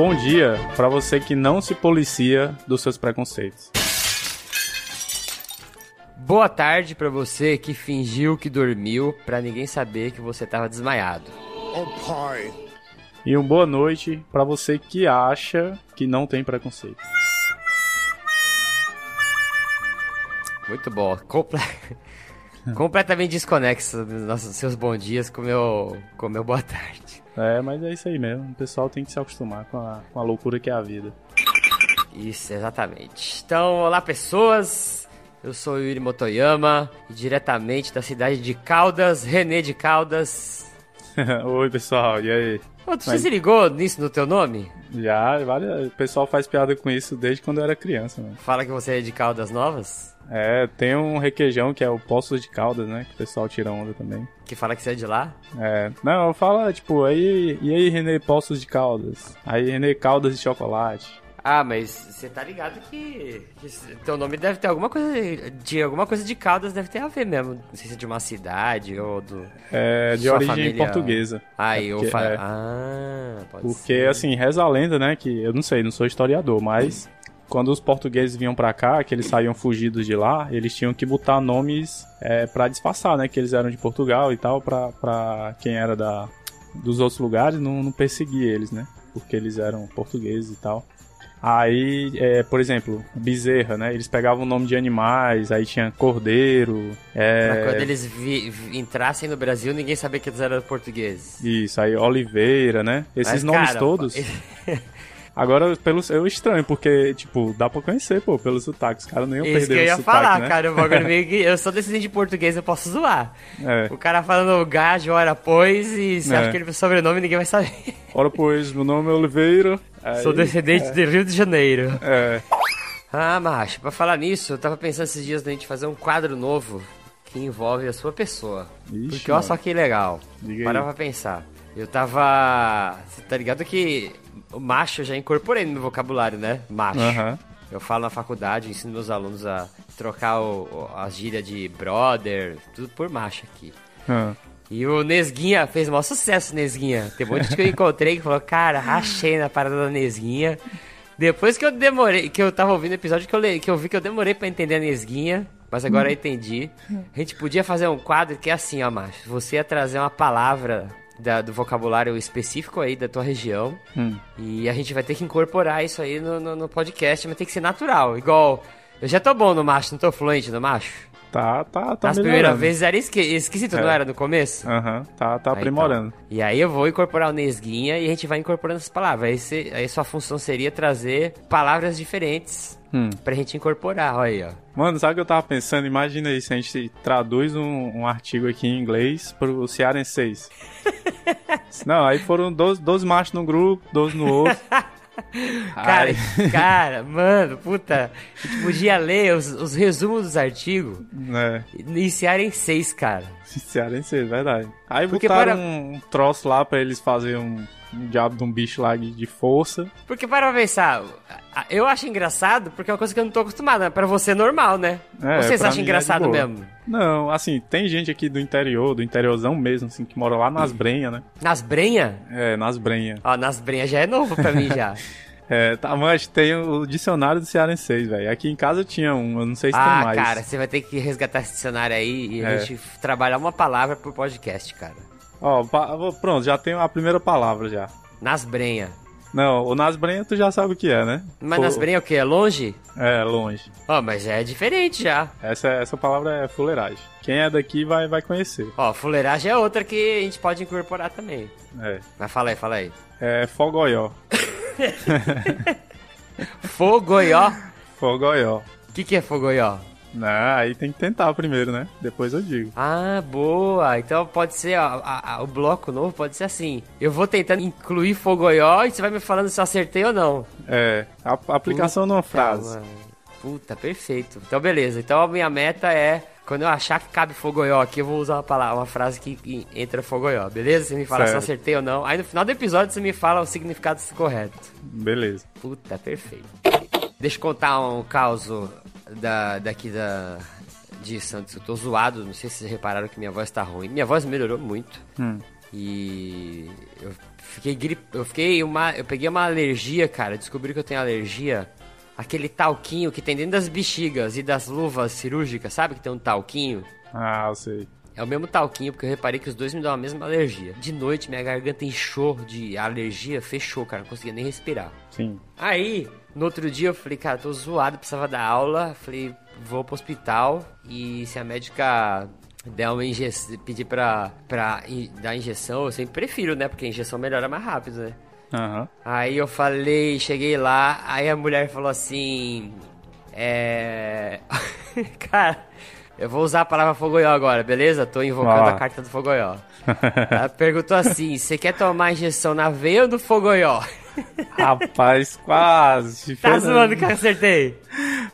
bom dia para você que não se policia dos seus preconceitos. Boa tarde para você que fingiu que dormiu para ninguém saber que você estava desmaiado. Oh, pai. E uma boa noite para você que acha que não tem preconceito. Muito bom. Comple... Completamente desconexo nossos seus bons dias com meu com meu boa tarde. É, mas é isso aí mesmo. O pessoal tem que se acostumar com a, com a loucura que é a vida. Isso, exatamente. Então, olá pessoas. Eu sou o Yuri Motoyama, diretamente da cidade de Caldas, René de Caldas. Oi, pessoal, e aí? Ô, tu Mas... se ligou nisso no teu nome? Já, várias... o pessoal faz piada com isso desde quando eu era criança, mano. Fala que você é de Caldas Novas? É, tem um requeijão que é o Poços de Caldas, né? Que o pessoal tira onda também. Que fala que você é de lá? É. Não, fala, tipo, aí, e aí, Renê Poços de Caldas? Aí, Renê Caldas de Chocolate. Ah, mas você tá ligado que, que teu nome deve ter alguma coisa de alguma coisa de Caldas deve ter a ver mesmo. Não sei se é de uma cidade ou do É, de origem família... portuguesa. Ah, é eu falo. É. Ah, pode Porque ser. assim, reza a lenda, né, que eu não sei, não sou historiador, mas quando os portugueses vinham para cá, que eles saíam fugidos de lá, eles tinham que botar nomes é, para disfarçar, né, que eles eram de Portugal e tal, para quem era da dos outros lugares não, não perseguir eles, né? Porque eles eram portugueses e tal. Aí, é, por exemplo, bezerra, né? Eles pegavam o nome de animais, aí tinha cordeiro. É... Pra quando eles vi, vi, entrassem no Brasil, ninguém sabia que eles eram portugueses. Isso, aí oliveira, né? Esses Mas, nomes cara, todos. Agora, pelo, eu estranho, porque, tipo, dá pra conhecer, pô, pelos sotaques. Os caras nem iam Isso perder que eu ia sotaque, falar, né? cara. O bagulho meio que. Eu sou descendente de português, eu posso zoar. É. O cara falando gajo, ora pois, e você é. acha que ele é sobrenome ninguém vai saber. Ora pois, meu nome é Oliveira. Aí, sou descendente é. de Rio de Janeiro. É. Ah, macho, pra falar nisso, eu tava pensando esses dias da gente fazer um quadro novo que envolve a sua pessoa. Ixi, Porque olha só que legal. Diga Para aí. pra pensar. Eu tava. Você tá ligado que o macho eu já incorporei no meu vocabulário, né? Macho. Uhum. Eu falo na faculdade, ensino meus alunos a trocar o, o, as gírias de brother, tudo por macho aqui. Uhum. E o Nesguinha fez o maior sucesso, Nesguinha. Tem um monte de gente que eu encontrei que falou, cara, rachei na parada da Nesguinha. Depois que eu demorei, que eu tava ouvindo o episódio que eu, que eu vi que eu demorei para entender a Nesguinha, mas agora eu entendi. A gente podia fazer um quadro que é assim, ó, macho. Você ia trazer uma palavra da, do vocabulário específico aí da tua região. Hum. E a gente vai ter que incorporar isso aí no, no, no, podcast, mas tem que ser natural. Igual, eu já tô bom no macho, não tô fluente no macho? Tá, tá, tá Nas primeiras vezes era esqui esquisito, é. não era no começo? Aham, uhum, tá, tá aprimorando. Então. E aí eu vou incorporar o Nesguinha e a gente vai incorporando essas palavras. Aí, você, aí sua função seria trazer palavras diferentes hum. pra gente incorporar, olha aí, ó. Mano, sabe o que eu tava pensando? Imagina aí se a gente traduz um, um artigo aqui em inglês pro cearenseis. Não, aí foram 12, 12 machos num grupo, 12 no outro. cara, cara, mano, puta. A gente podia ler os, os resumos dos artigos é. iniciar em seis, cara. Iniciar em seis, verdade. Aí Porque botaram para... um troço lá pra eles fazerem um um diabo de um bicho lá de, de força. Porque para pensar, eu acho engraçado porque é uma coisa que eu não tô acostumado, né? Pra você é normal, né? É, Vocês acham é engraçado é mesmo? Não, assim, tem gente aqui do interior, do interiorzão mesmo, assim, que mora lá nas Brenhas, né? Nas Brenhas? É, nas Brenhas. Ó, nas Brenhas já é novo pra mim já. É, tá, mas tem o dicionário do Cearense, velho. Aqui em casa tinha um, eu não sei se ah, tem mais. Ah, cara, você vai ter que resgatar esse dicionário aí e é. a gente trabalhar uma palavra pro podcast, cara. Ó, pronto, já tenho a primeira palavra já. Nasbrenha. Não, o Nasbrenha tu já sabe o que é, né? Mas Pô... Nasbrenha é o que? É longe? É, longe. Ó, oh, mas é diferente já. Essa, essa palavra é fuleiragem. Quem é daqui vai, vai conhecer. Ó, oh, fuleiragem é outra que a gente pode incorporar também. É. Mas fala aí, fala aí. É fogoió. fogoió? Fogoió. O que, que é fogoió? Não, aí tem que tentar primeiro, né? Depois eu digo. Ah, boa. Então pode ser, ó, a, a, o bloco novo pode ser assim. Eu vou tentando incluir fogoió e você vai me falando se eu acertei ou não. É, a, a aplicação Puta, numa frase. Mano. Puta, perfeito. Então beleza. Então a minha meta é quando eu achar que cabe fogoió aqui, eu vou usar uma palavra, uma frase que entra fogoió, beleza? Você me fala certo. se eu acertei ou não. Aí no final do episódio você me fala o significado correto. Beleza. Puta, perfeito. Deixa eu contar um caos da, daqui da, de Santos. Eu tô zoado, não sei se vocês repararam que minha voz tá ruim. Minha voz melhorou muito. Hum. E eu fiquei grip... eu fiquei uma eu peguei uma alergia, cara, descobri que eu tenho alergia aquele talquinho que tem dentro das bexigas e das luvas cirúrgicas, sabe? Que tem um talquinho. Ah, eu sei. É o mesmo talquinho, porque eu reparei que os dois me dão a mesma alergia. De noite, minha garganta inchou de alergia, fechou, cara. Não conseguia nem respirar. Sim. Aí, no outro dia, eu falei, cara, tô zoado, precisava dar aula. Falei, vou pro hospital. E se a médica der uma injeção, pedir pra, pra dar injeção, eu sempre prefiro, né? Porque a injeção melhora mais rápido, né? Uhum. Aí eu falei, cheguei lá, aí a mulher falou assim. É. Cara, eu vou usar a palavra fogoió agora, beleza? Tô invocando a carta do fogoió. Ela perguntou assim: você quer tomar injeção na veia ou no fogoió? Rapaz, quase. Tá zoando que eu acertei.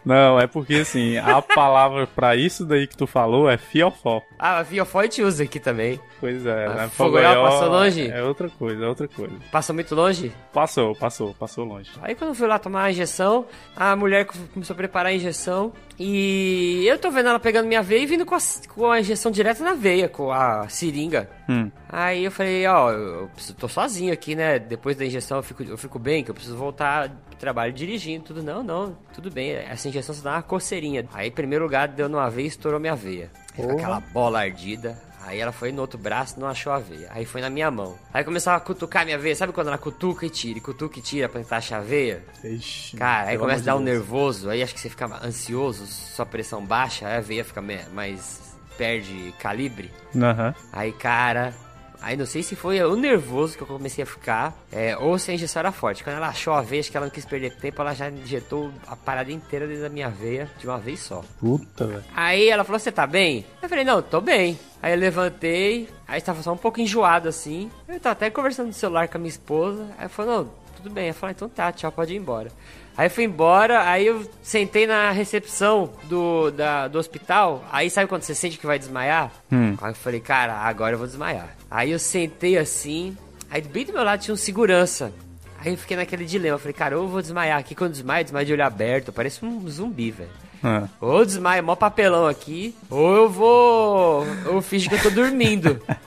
Não, é porque assim, a palavra pra isso daí que tu falou é fiofó. Ah, fiofó a gente usa aqui também. Pois é, né? Fogoió passou longe? É outra coisa, é outra coisa. Passou muito longe? Passou, passou, passou longe. Aí quando eu fui lá tomar a injeção, a mulher começou a preparar a injeção e eu tô vendo ela pegando minha veia e vindo com a, com a injeção direto na veia, com a seringa. Hum. Aí eu falei, ó, eu tô sozinho aqui, né? Depois da injeção eu fico, eu fico bem, que eu preciso voltar pro trabalho dirigindo, tudo. Não, não, tudo bem. Essa injeção só dá uma coceirinha. Aí, em primeiro lugar, deu numa veia e estourou minha veia. Aquela bola ardida. Aí ela foi no outro braço não achou a veia. Aí foi na minha mão. Aí começava a cutucar minha veia. Sabe quando ela cutuca e tira, e cutuca e tira pra tentar achar a veia? Ixi, Cara, aí começa a dar um nervoso. Aí acho que você fica ansioso, sua pressão baixa, aí a veia fica mais. perde calibre. Uhum. Aí, cara, Aí não sei se foi o nervoso que eu comecei a ficar, é, ou se a injeção era forte. Quando ela achou a veia, acho que ela não quis perder tempo, ela já injetou a parada inteira dentro da minha veia de uma vez só. Puta, velho. Aí ela falou: Você tá bem? Eu falei: Não, tô bem. Aí eu levantei, aí estava só um pouco enjoado assim. Eu tava até conversando no celular com a minha esposa. Aí falei: Não, tudo bem. Eu falei: Então tá, tchau, pode ir embora. Aí fui embora, aí eu sentei na recepção do, da, do hospital. Aí sabe quando você sente que vai desmaiar? Hum. Aí eu falei, cara, agora eu vou desmaiar. Aí eu sentei assim, aí bem do meu lado tinha um segurança. Aí eu fiquei naquele dilema, eu falei, cara, ou eu vou desmaiar aqui, quando desmaio, desmaio de olho aberto, parece um zumbi, velho. É. Ou desmaio, mó papelão aqui, ou eu vou. Eu finge que eu tô dormindo.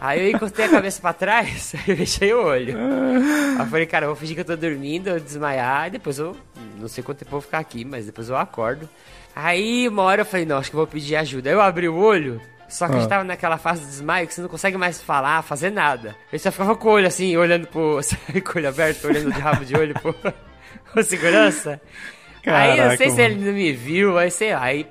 Aí eu encostei a cabeça pra trás e fechei o olho. Aí eu falei, cara, eu vou fingir que eu tô dormindo, eu desmaiar, e depois eu. Não sei quanto tempo eu vou ficar aqui, mas depois eu acordo. Aí uma hora eu falei, não, acho que eu vou pedir ajuda. Aí eu abri o olho, só que ah. a gente ah. tava naquela fase do desmaio que você não consegue mais falar, fazer nada. Eu só ficava com o olho assim, olhando pro. com o olho aberto, olhando de rabo de olho pro, pro segurança. Caraca, aí eu não sei mano. se ele não me viu, aí sei lá, aí,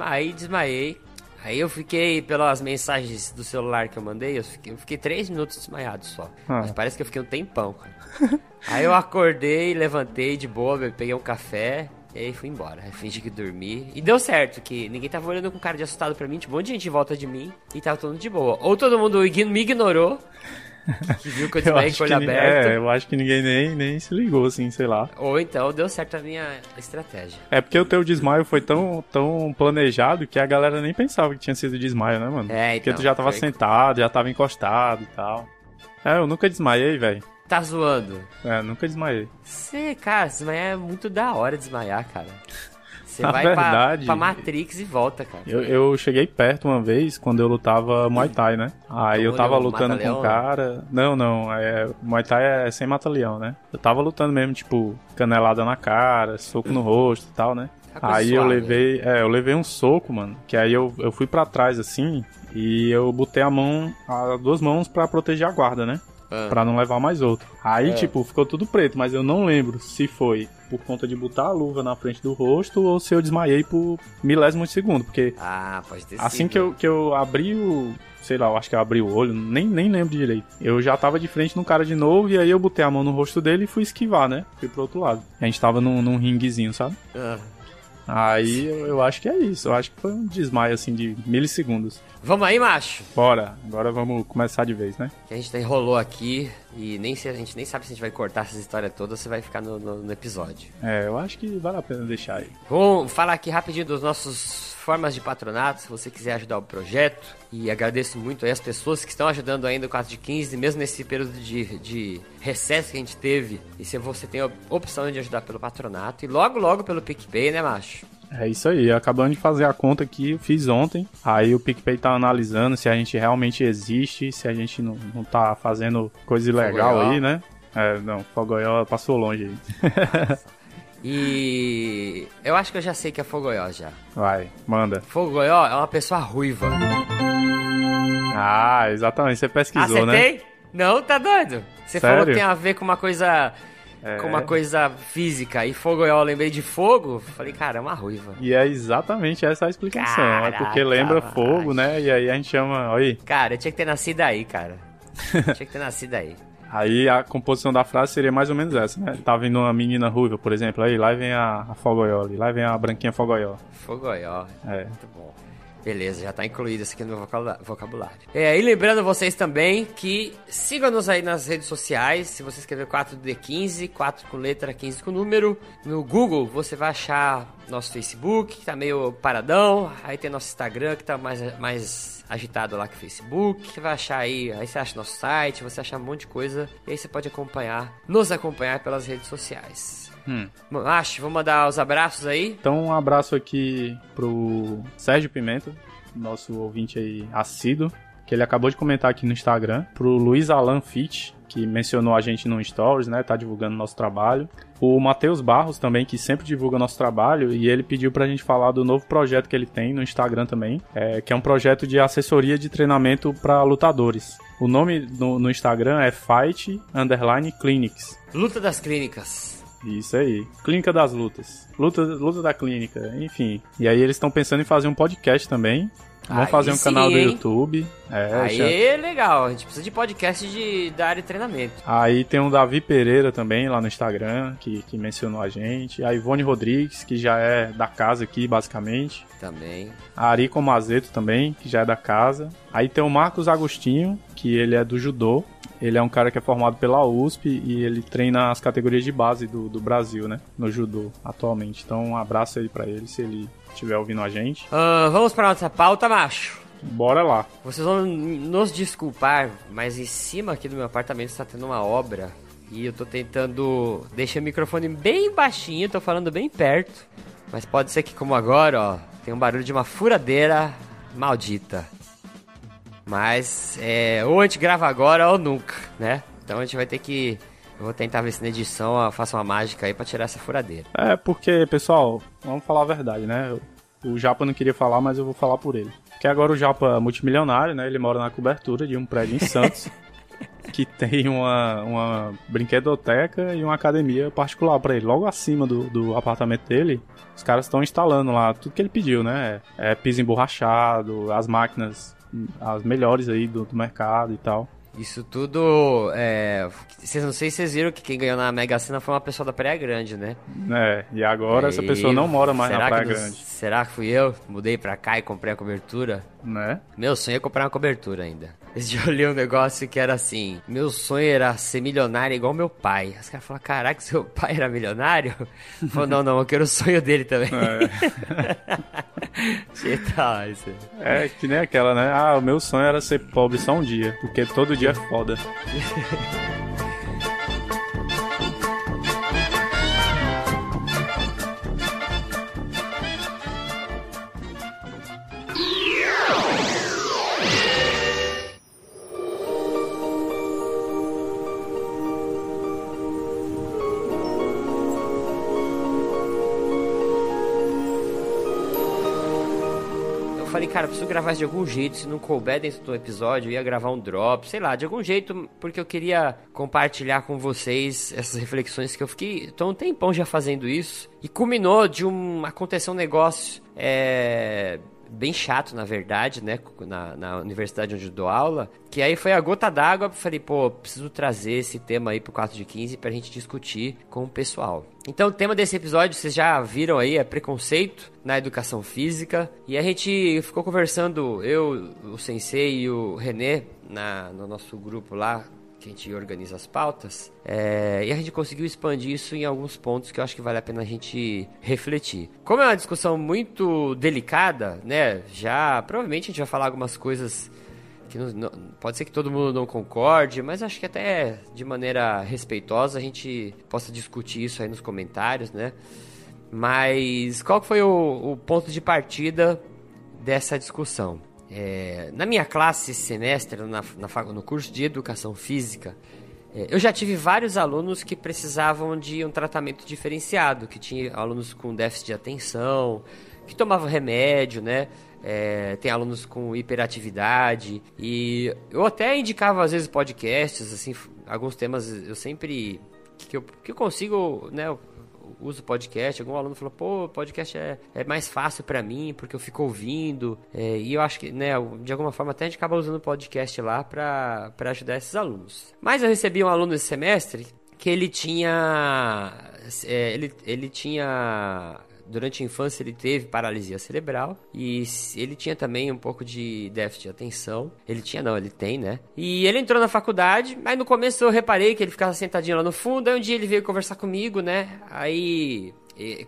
aí desmaiei. Aí eu fiquei, pelas mensagens do celular que eu mandei, eu fiquei, eu fiquei três minutos desmaiado só. Ah. Mas parece que eu fiquei um tempão, aí eu acordei, levantei de boa, peguei um café, e aí fui embora. Aí fingi que dormi. E deu certo, que ninguém tava olhando com cara de assustado pra mim, tipo, um monte de gente em volta de mim, e tava todo mundo de boa. Ou todo mundo me ignorou, que viu que eu desmaiei com o olho aberto. É, eu acho que ninguém nem, nem se ligou, assim, sei lá. Ou então deu certo a minha estratégia. É porque o teu desmaio foi tão, tão planejado que a galera nem pensava que tinha sido desmaio, né, mano? É, então. Porque tu já tava foi... sentado, já tava encostado e tal. É, eu nunca desmaiei, velho. Tá zoando? É, nunca desmaiei. Você, cara, desmaiar é muito da hora desmaiar, cara. Você Na vai verdade, pra, pra, Matrix e volta, cara. Eu, eu, cheguei perto uma vez quando eu lutava Muay Thai, né? Aí eu tava lutando com um cara. Não, não. É, Muay Thai é sem mata-leão, né? Eu tava lutando mesmo, tipo, canelada na cara, soco no rosto e tal, né? Tá aí suave. eu levei. É, eu levei um soco, mano. Que aí eu, eu fui para trás assim. E eu botei a mão, as duas mãos para proteger a guarda, né? Ah. Pra não levar mais outro. Aí, é. tipo, ficou tudo preto, mas eu não lembro se foi por conta de botar a luva na frente do rosto ou se eu desmaiei por milésimos de segundo. Porque ah, pode ter assim sido. que eu, que eu abri o. Sei lá, eu acho que eu abri o olho, nem, nem lembro direito. Eu já tava de frente no cara de novo e aí eu botei a mão no rosto dele e fui esquivar, né? Fui pro outro lado. A gente tava num, num ringuezinho, sabe? Ah. Aí eu, eu, acho que é isso. Eu acho que foi um desmaio assim de milissegundos. Vamos aí, macho? Bora. Agora vamos começar de vez, né? Que a gente enrolou aqui e nem se, a gente nem sabe se a gente vai cortar essa história toda ou se vai ficar no, no, no episódio. É, eu acho que vale a pena deixar aí. Vamos falar aqui rapidinho dos nossos formas de patronato, se você quiser ajudar o projeto. E agradeço muito aí as pessoas que estão ajudando ainda o 4 de 15, mesmo nesse período de, de recesso que a gente teve. E se você tem a opção de ajudar pelo patronato e logo, logo pelo PicPay, né, macho? É isso aí, acabando de fazer a conta aqui, fiz ontem. Aí o PicPay tá analisando se a gente realmente existe, se a gente não, não tá fazendo coisa ilegal Fogoió. aí, né? É, não, Fogoió passou longe aí. E eu acho que eu já sei que é Fogoió já. Vai, manda. Fogoió é uma pessoa ruiva. Ah, exatamente. Você pesquisou, Acertei? né? Não, tá doido? Você Sério? falou que tem a ver com uma coisa. É. Com uma coisa física. E Fogoió, eu lembrei de fogo. Falei, cara, é uma ruiva. E é exatamente essa a explicação. Caraca, é porque lembra fogo, né? E aí a gente chama. Aí. Cara, eu tinha que ter nascido aí, cara. tinha que ter nascido aí. Aí a composição da frase seria mais ou menos essa, né? Tá vindo uma menina ruiva, por exemplo, aí lá vem a, a Fogoió, lá vem a branquinha Fogoió. Fogoió. É. Muito bom. Beleza, já tá incluído isso aqui no vocabulário. É, e lembrando vocês também que sigam-nos aí nas redes sociais. Se você escrever 4D15, 4 com letra, 15 com número, no Google você vai achar nosso Facebook, que tá meio paradão. Aí tem nosso Instagram, que tá mais, mais agitado lá que o Facebook. Vai achar aí, aí você acha nosso site, você acha um monte de coisa. E aí você pode acompanhar, nos acompanhar pelas redes sociais. Hum. Acho, vou mandar os abraços aí. Então, um abraço aqui pro Sérgio Pimenta, nosso ouvinte aí assíduo, que ele acabou de comentar aqui no Instagram. Pro Luiz Alan Fitch, que mencionou a gente no Stories, né? Tá divulgando nosso trabalho. O Matheus Barros também, que sempre divulga nosso trabalho, e ele pediu pra gente falar do novo projeto que ele tem no Instagram também, é, que é um projeto de assessoria de treinamento para lutadores. O nome no, no Instagram é Fight Underline Clinics. Luta das Clínicas. Isso aí. Clínica das Lutas. Luta, luta da Clínica, enfim. E aí eles estão pensando em fazer um podcast também. Vamos fazer um sim, canal do YouTube. É, aí já... é legal, a gente precisa de podcast de, da área de treinamento. Aí tem o Davi Pereira também lá no Instagram, que, que mencionou a gente. A Ivone Rodrigues, que já é da casa aqui, basicamente. Também. A Ari Comazeto também, que já é da casa. Aí tem o Marcos Agostinho, que ele é do judô. Ele é um cara que é formado pela USP e ele treina as categorias de base do, do Brasil, né? No judô, atualmente. Então, um abraço aí para ele, se ele estiver ouvindo a gente. Uh, vamos para nossa pauta, macho. Bora lá. Vocês vão nos desculpar, mas em cima aqui do meu apartamento está tendo uma obra e eu tô tentando deixar o microfone bem baixinho, tô falando bem perto. Mas pode ser que como agora, ó, tem um barulho de uma furadeira maldita. Mas é, ou a gente grava agora ou nunca, né? Então a gente vai ter que. Eu vou tentar ver se na edição eu faço uma mágica aí pra tirar essa furadeira. É, porque, pessoal, vamos falar a verdade, né? O Japa não queria falar, mas eu vou falar por ele. Porque agora o Japa é multimilionário, né? Ele mora na cobertura de um prédio em Santos. que tem uma, uma brinquedoteca e uma academia particular para ele. Logo acima do, do apartamento dele, os caras estão instalando lá tudo que ele pediu, né? É piso emborrachado, as máquinas as melhores aí do, do mercado e tal. Isso tudo. É, não sei se vocês viram que quem ganhou na Mega Sena foi uma pessoa da Praia Grande, né? É, e agora essa pessoa não mora mais na Praia Grande. Será que fui eu? Mudei pra cá e comprei a cobertura? Né? Meu sonho é comprar uma cobertura ainda. Dia eu li um negócio que era assim: meu sonho era ser milionário igual meu pai. Os caras falaram: caraca, seu pai era milionário? Falou: não, não, eu quero o sonho dele também. É. isso é que nem aquela, né? Ah, o meu sonho era ser pobre só um dia, porque todo dia é foda. cara, preciso gravar de algum jeito. Se não couber dentro do episódio, eu ia gravar um drop, sei lá, de algum jeito, porque eu queria compartilhar com vocês essas reflexões que eu fiquei. Tô um tempão já fazendo isso. E culminou de um. Aconteceu um negócio. É bem chato, na verdade, né? Na, na universidade onde eu dou aula. Que aí foi a gota d'água. Falei, pô, preciso trazer esse tema aí pro 4 de 15 pra gente discutir com o pessoal. Então, o tema desse episódio, vocês já viram aí, é preconceito na educação física. E a gente ficou conversando, eu, o Sensei e o René, na, no nosso grupo lá, que a gente organiza as pautas, é, e a gente conseguiu expandir isso em alguns pontos que eu acho que vale a pena a gente refletir. Como é uma discussão muito delicada, né? Já provavelmente a gente vai falar algumas coisas que não, não, pode ser que todo mundo não concorde, mas acho que até de maneira respeitosa a gente possa discutir isso aí nos comentários, né? Mas qual foi o, o ponto de partida dessa discussão? É, na minha classe semestre, na, na, no curso de Educação Física, é, eu já tive vários alunos que precisavam de um tratamento diferenciado, que tinha alunos com déficit de atenção, que tomavam remédio, né? É, tem alunos com hiperatividade e eu até indicava às vezes podcasts, assim, alguns temas eu sempre que eu, que eu consigo, né? Uso podcast, algum aluno falou, pô, podcast é, é mais fácil para mim, porque eu fico ouvindo, é, e eu acho que, né, de alguma forma até a gente acaba usando o podcast lá para ajudar esses alunos. Mas eu recebi um aluno esse semestre que ele tinha, é, ele, ele tinha durante a infância ele teve paralisia cerebral e ele tinha também um pouco de déficit de atenção. Ele tinha não, ele tem, né? E ele entrou na faculdade, mas no começo eu reparei que ele ficava sentadinho lá no fundo, aí um dia ele veio conversar comigo, né? Aí,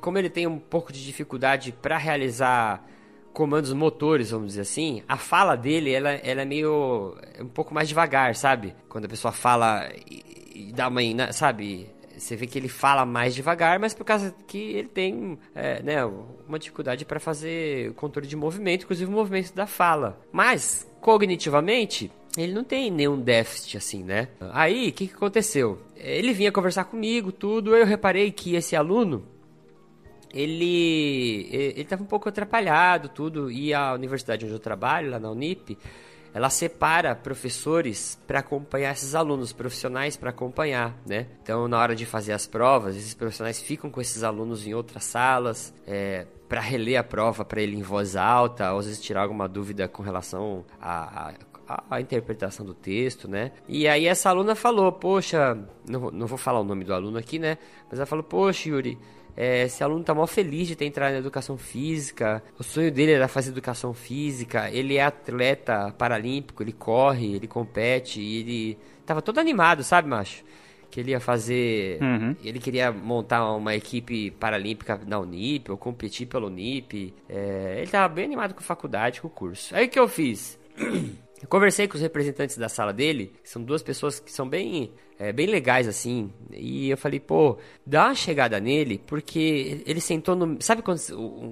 como ele tem um pouco de dificuldade para realizar comandos motores, vamos dizer assim, a fala dele, ela, ela é meio um pouco mais devagar, sabe? Quando a pessoa fala e, e dá uma, sabe, você vê que ele fala mais devagar, mas por causa que ele tem é, né, uma dificuldade para fazer controle de movimento, inclusive o movimento da fala. Mas, cognitivamente, ele não tem nenhum déficit assim, né? Aí, o que, que aconteceu? Ele vinha conversar comigo, tudo, eu reparei que esse aluno, ele ele estava um pouco atrapalhado, tudo, e a universidade onde eu trabalho, lá na Unip, ela separa professores para acompanhar esses alunos, profissionais para acompanhar, né? Então, na hora de fazer as provas, esses profissionais ficam com esses alunos em outras salas, é, para reler a prova para ele em voz alta, ou às vezes tirar alguma dúvida com relação a, interpretação do texto, né? E aí essa aluna falou, poxa, não, não vou falar o nome do aluno aqui, né? Mas ela falou, poxa, Yuri, é, esse aluno tá mó feliz de ter entrado na educação física. O sonho dele era fazer educação física. Ele é atleta paralímpico, ele corre, ele compete e ele tava todo animado, sabe, macho? Que ele ia fazer. Uhum. Ele queria montar uma equipe paralímpica na Unip, ou competir pela Unip. É, ele tava bem animado com a faculdade, com o curso. Aí o que eu fiz? Eu conversei com os representantes da sala dele, que são duas pessoas que são bem, é, bem legais assim, e eu falei, pô, dá uma chegada nele, porque ele sentou no. Sabe quando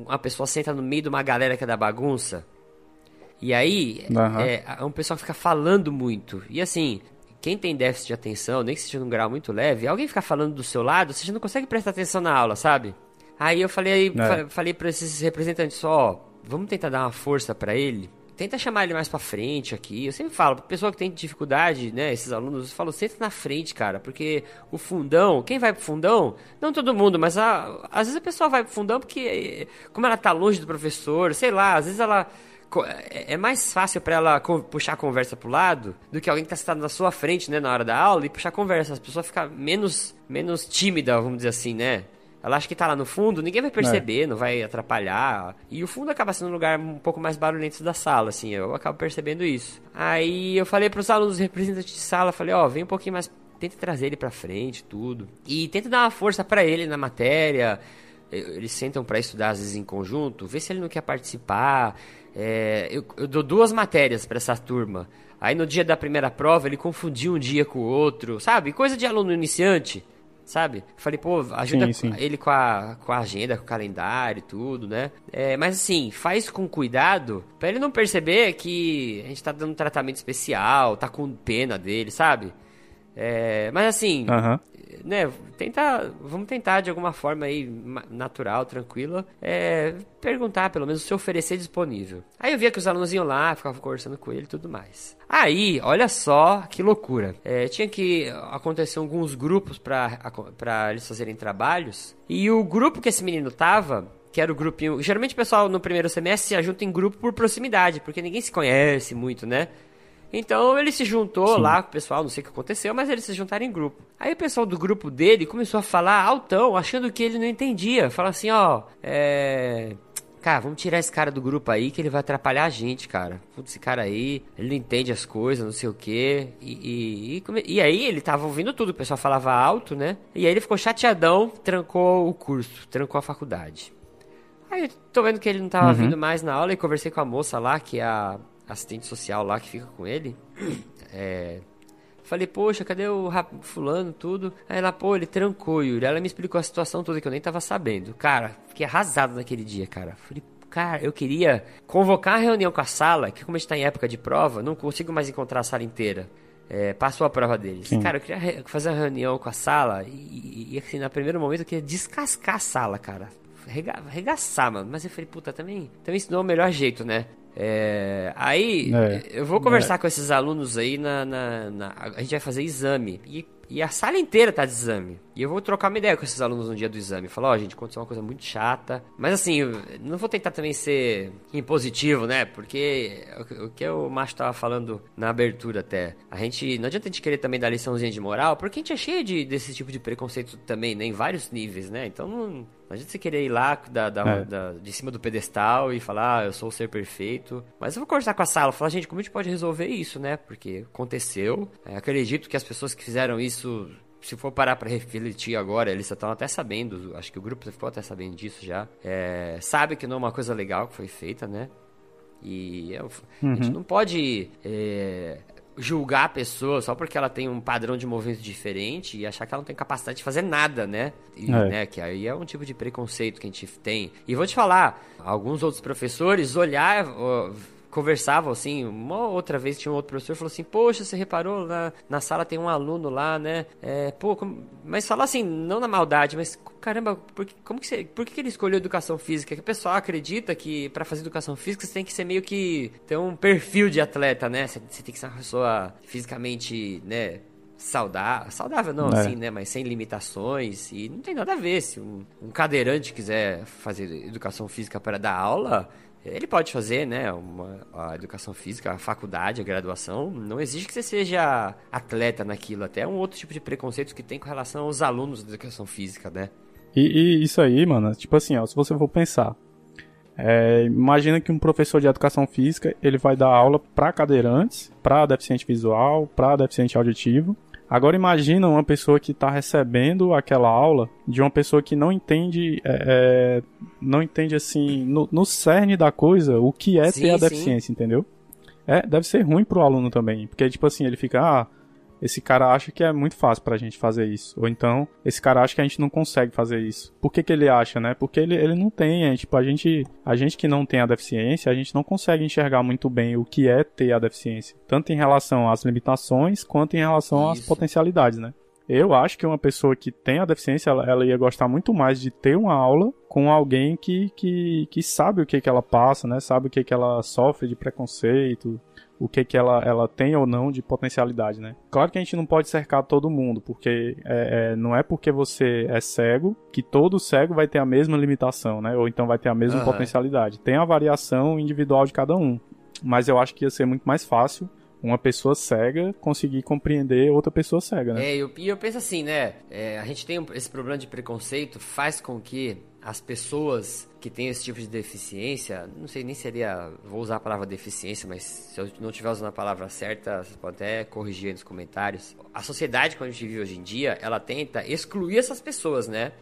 uma pessoa senta no meio de uma galera que é da bagunça? E aí, uhum. é, um pessoal que fica falando muito. E assim, quem tem déficit de atenção, nem que seja num grau muito leve, alguém ficar falando do seu lado, você já não consegue prestar atenção na aula, sabe? Aí eu falei, é. falei para esses representantes, ó, vamos tentar dar uma força para ele tenta chamar ele mais pra frente aqui. Eu sempre falo, pessoa que tem dificuldade, né, esses alunos, eu falo, senta na frente, cara, porque o fundão, quem vai pro fundão, não todo mundo, mas a, às vezes a pessoa vai pro fundão porque, como ela tá longe do professor, sei lá, às vezes ela é, é mais fácil para ela puxar a conversa pro lado do que alguém que tá sentado na sua frente, né, na hora da aula e puxar a conversa. As pessoas ficam menos, menos tímida, vamos dizer assim, né? Ela acha que tá lá no fundo, ninguém vai perceber, é. não vai atrapalhar. E o fundo acaba sendo um lugar um pouco mais barulhento da sala, assim, eu acabo percebendo isso. Aí eu falei pros alunos representantes de sala, falei, ó, oh, vem um pouquinho mais, tenta trazer ele pra frente, tudo. E tenta dar uma força para ele na matéria. Eles sentam para estudar às vezes em conjunto, vê se ele não quer participar. É, eu, eu dou duas matérias para essa turma. Aí no dia da primeira prova ele confundiu um dia com o outro, sabe? Coisa de aluno iniciante sabe? Falei, pô, ajuda sim, sim. ele com a, com a agenda, com o calendário e tudo, né? É, mas assim, faz com cuidado pra ele não perceber que a gente tá dando um tratamento especial, tá com pena dele, sabe? É, mas assim, uhum né, tentar, vamos tentar de alguma forma aí, natural, tranquila, é, perguntar, pelo menos, se oferecer disponível. Aí eu via que os alunos iam lá, ficavam conversando com ele e tudo mais. Aí, olha só que loucura. É, tinha que acontecer alguns grupos para eles fazerem trabalhos. E o grupo que esse menino tava que era o grupinho. Geralmente o pessoal no primeiro semestre se junta em grupo por proximidade, porque ninguém se conhece muito, né? Então ele se juntou Sim. lá com o pessoal, não sei o que aconteceu, mas eles se juntaram em grupo. Aí o pessoal do grupo dele começou a falar altão, achando que ele não entendia. Fala assim, ó, é. Cara, vamos tirar esse cara do grupo aí que ele vai atrapalhar a gente, cara. Putz, esse cara aí, ele não entende as coisas, não sei o quê. E, e, e, e, aí ele tava ouvindo tudo, o pessoal falava alto, né? E aí ele ficou chateadão, trancou o curso, trancou a faculdade. Aí tô vendo que ele não tava uhum. vindo mais na aula e conversei com a moça lá, que é a assistente social lá que fica com ele. É, Falei, poxa, cadê o fulano, tudo? Aí ela, pô, ele trancou, Yuri. Ela me explicou a situação toda que eu nem tava sabendo. Cara, fiquei arrasado naquele dia, cara. Falei, cara, eu queria convocar a reunião com a sala, que como a gente tá em época de prova, não consigo mais encontrar a sala inteira. É, passou a prova deles. Sim. Cara, eu queria fazer uma reunião com a sala e, e, assim, no primeiro momento eu queria descascar a sala, cara. Rega, regaçar, mano. Mas eu falei, puta, também, também não é o melhor jeito, né? É, aí é, eu vou conversar é. com esses alunos aí na, na, na, A gente vai fazer exame. E e a sala inteira tá de exame. E eu vou trocar uma ideia com esses alunos no dia do exame. Falar, ó, oh, gente, aconteceu uma coisa muito chata. Mas assim, não vou tentar também ser impositivo, né? Porque o que o Macho tava falando na abertura até. A gente. Não adianta a gente querer também dar liçãozinha de moral, porque a gente é cheio de, desse tipo de preconceito também, né? Em vários níveis, né? Então não. Não adianta você querer ir lá da, da, é. da, de cima do pedestal e falar, ah, eu sou o ser perfeito. Mas eu vou conversar com a sala, falar, gente, como a gente pode resolver isso, né? Porque aconteceu. É, acredito que as pessoas que fizeram isso isso, se for parar para refletir agora, eles estão até sabendo, acho que o grupo ficou até sabendo disso já. É, sabe que não é uma coisa legal que foi feita, né? E é, uhum. a gente uhum. não pode é, julgar a pessoa só porque ela tem um padrão de movimento diferente e achar que ela não tem capacidade de fazer nada, né? E, é. né? Que aí é um tipo de preconceito que a gente tem. E vou te falar, alguns outros professores olhar conversavam assim, uma outra vez tinha um outro professor falou assim, poxa, você reparou na, na sala tem um aluno lá, né? É, pô, como... mas falar assim, não na maldade, mas caramba, por que, como que você, por que ele escolheu educação física? Que o pessoal acredita que para fazer educação física você tem que ser meio que ter um perfil de atleta, né? Você, você tem que ser uma pessoa fisicamente, né? saudável, saudável não, é. assim, né? Mas sem limitações e não tem nada a ver. Se um, um cadeirante quiser fazer educação física para dar aula, ele pode fazer, né, uma, a educação física, a faculdade, a graduação, não exige que você seja atleta naquilo, até um outro tipo de preconceito que tem com relação aos alunos da educação física, né? E, e isso aí, mano, tipo assim, ó, se você for pensar, é, imagina que um professor de educação física, ele vai dar aula para cadeirantes, para deficiente visual, para deficiente auditivo, Agora imagina uma pessoa que está recebendo aquela aula de uma pessoa que não entende, é, é, não entende assim, no, no, cerne da coisa, o que é sim, ter a deficiência, sim. entendeu? É, deve ser ruim pro aluno também, porque tipo assim, ele fica, ah, esse cara acha que é muito fácil pra gente fazer isso. Ou então, esse cara acha que a gente não consegue fazer isso. Por que, que ele acha, né? Porque ele, ele não tem, é, tipo, a gente, a gente que não tem a deficiência, a gente não consegue enxergar muito bem o que é ter a deficiência. Tanto em relação às limitações, quanto em relação isso. às potencialidades, né? Eu acho que uma pessoa que tem a deficiência, ela, ela, ia gostar muito mais de ter uma aula com alguém que, que, que sabe o que, que ela passa, né? Sabe o que, que ela sofre de preconceito, o que, que ela, ela tem ou não de potencialidade, né? Claro que a gente não pode cercar todo mundo, porque é, é, não é porque você é cego que todo cego vai ter a mesma limitação, né? Ou então vai ter a mesma uhum. potencialidade. Tem a variação individual de cada um. Mas eu acho que ia ser muito mais fácil uma pessoa cega conseguir compreender outra pessoa cega, né? É, e eu, eu, penso assim, né? É, a gente tem esse problema de preconceito, faz com que as pessoas que têm esse tipo de deficiência, não sei nem seria, vou usar a palavra deficiência, mas se eu não estiver usando a palavra certa, você pode até corrigir aí nos comentários. A sociedade que a gente vive hoje em dia, ela tenta excluir essas pessoas, né?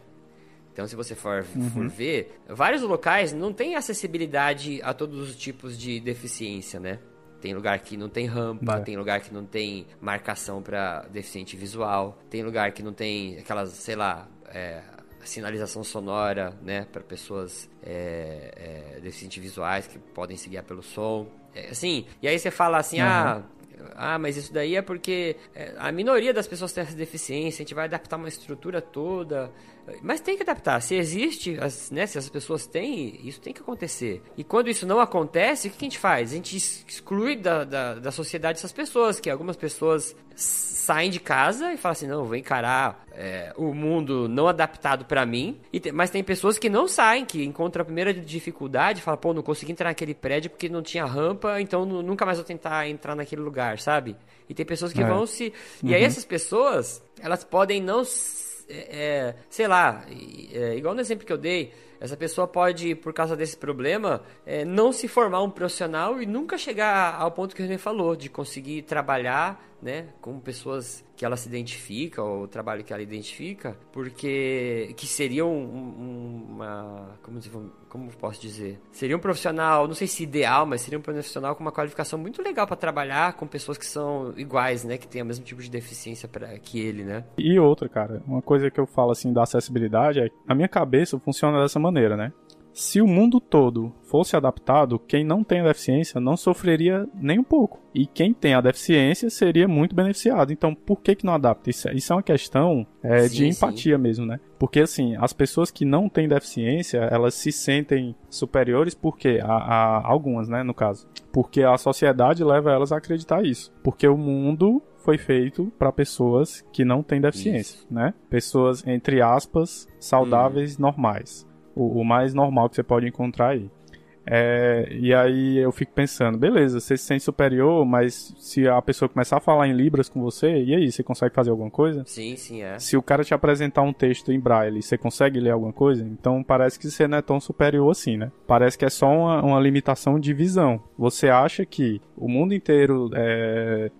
Então, se você for, uhum. for ver, vários locais não têm acessibilidade a todos os tipos de deficiência, né? Tem lugar que não tem rampa, é. tem lugar que não tem marcação para deficiente visual, tem lugar que não tem aquelas, sei lá, é, sinalização sonora, né, para pessoas é, é, deficientes visuais que podem se guiar pelo som. É, assim, e aí você fala assim, uhum. ah, ah, mas isso daí é porque é, a minoria das pessoas tem essa deficiência, a gente vai adaptar uma estrutura toda. Mas tem que adaptar. Se existe, as, né, se as pessoas têm, isso tem que acontecer. E quando isso não acontece, o que a gente faz? A gente exclui da, da, da sociedade essas pessoas, que algumas pessoas saem de casa e falam assim, não, vou encarar é, o mundo não adaptado para mim. Te, mas tem pessoas que não saem, que encontram a primeira dificuldade, falam, pô, não consegui entrar naquele prédio porque não tinha rampa, então nunca mais vou tentar entrar naquele lugar, sabe? E tem pessoas que é. vão se... Uhum. E aí uhum. essas pessoas, elas podem não é, é, sei lá, é, igual no exemplo que eu dei, essa pessoa pode, por causa desse problema, é, não se formar um profissional e nunca chegar ao ponto que a gente falou, de conseguir trabalhar né, com pessoas que ela se identifica, ou o trabalho que ela identifica, porque que seria um, um, uma. Como, como posso dizer? Seria um profissional, não sei se ideal, mas seria um profissional com uma qualificação muito legal para trabalhar com pessoas que são iguais, né, que têm o mesmo tipo de deficiência pra, que ele, né? E outra, cara, uma coisa que eu falo assim da acessibilidade é a minha cabeça funciona dessa maneira, né? Se o mundo todo fosse adaptado, quem não tem a deficiência não sofreria nem um pouco. E quem tem a deficiência seria muito beneficiado. Então, por que, que não adapta? Isso, é, isso é uma questão é, sim, de empatia sim. mesmo, né? Porque, assim, as pessoas que não têm deficiência, elas se sentem superiores porque, a, a algumas, né, no caso. Porque a sociedade leva elas a acreditar isso. Porque o mundo foi feito para pessoas que não têm deficiência, Isso. né? Pessoas entre aspas saudáveis, hum. normais o, o mais normal que você pode encontrar aí. É, e aí eu fico pensando, beleza, você se sente superior, mas se a pessoa começar a falar em libras com você, e aí, você consegue fazer alguma coisa? Sim, sim, é. Se o cara te apresentar um texto em braille, você consegue ler alguma coisa? Então parece que você não é tão superior assim, né? Parece que é só uma, uma limitação de visão. Você acha que o mundo inteiro é,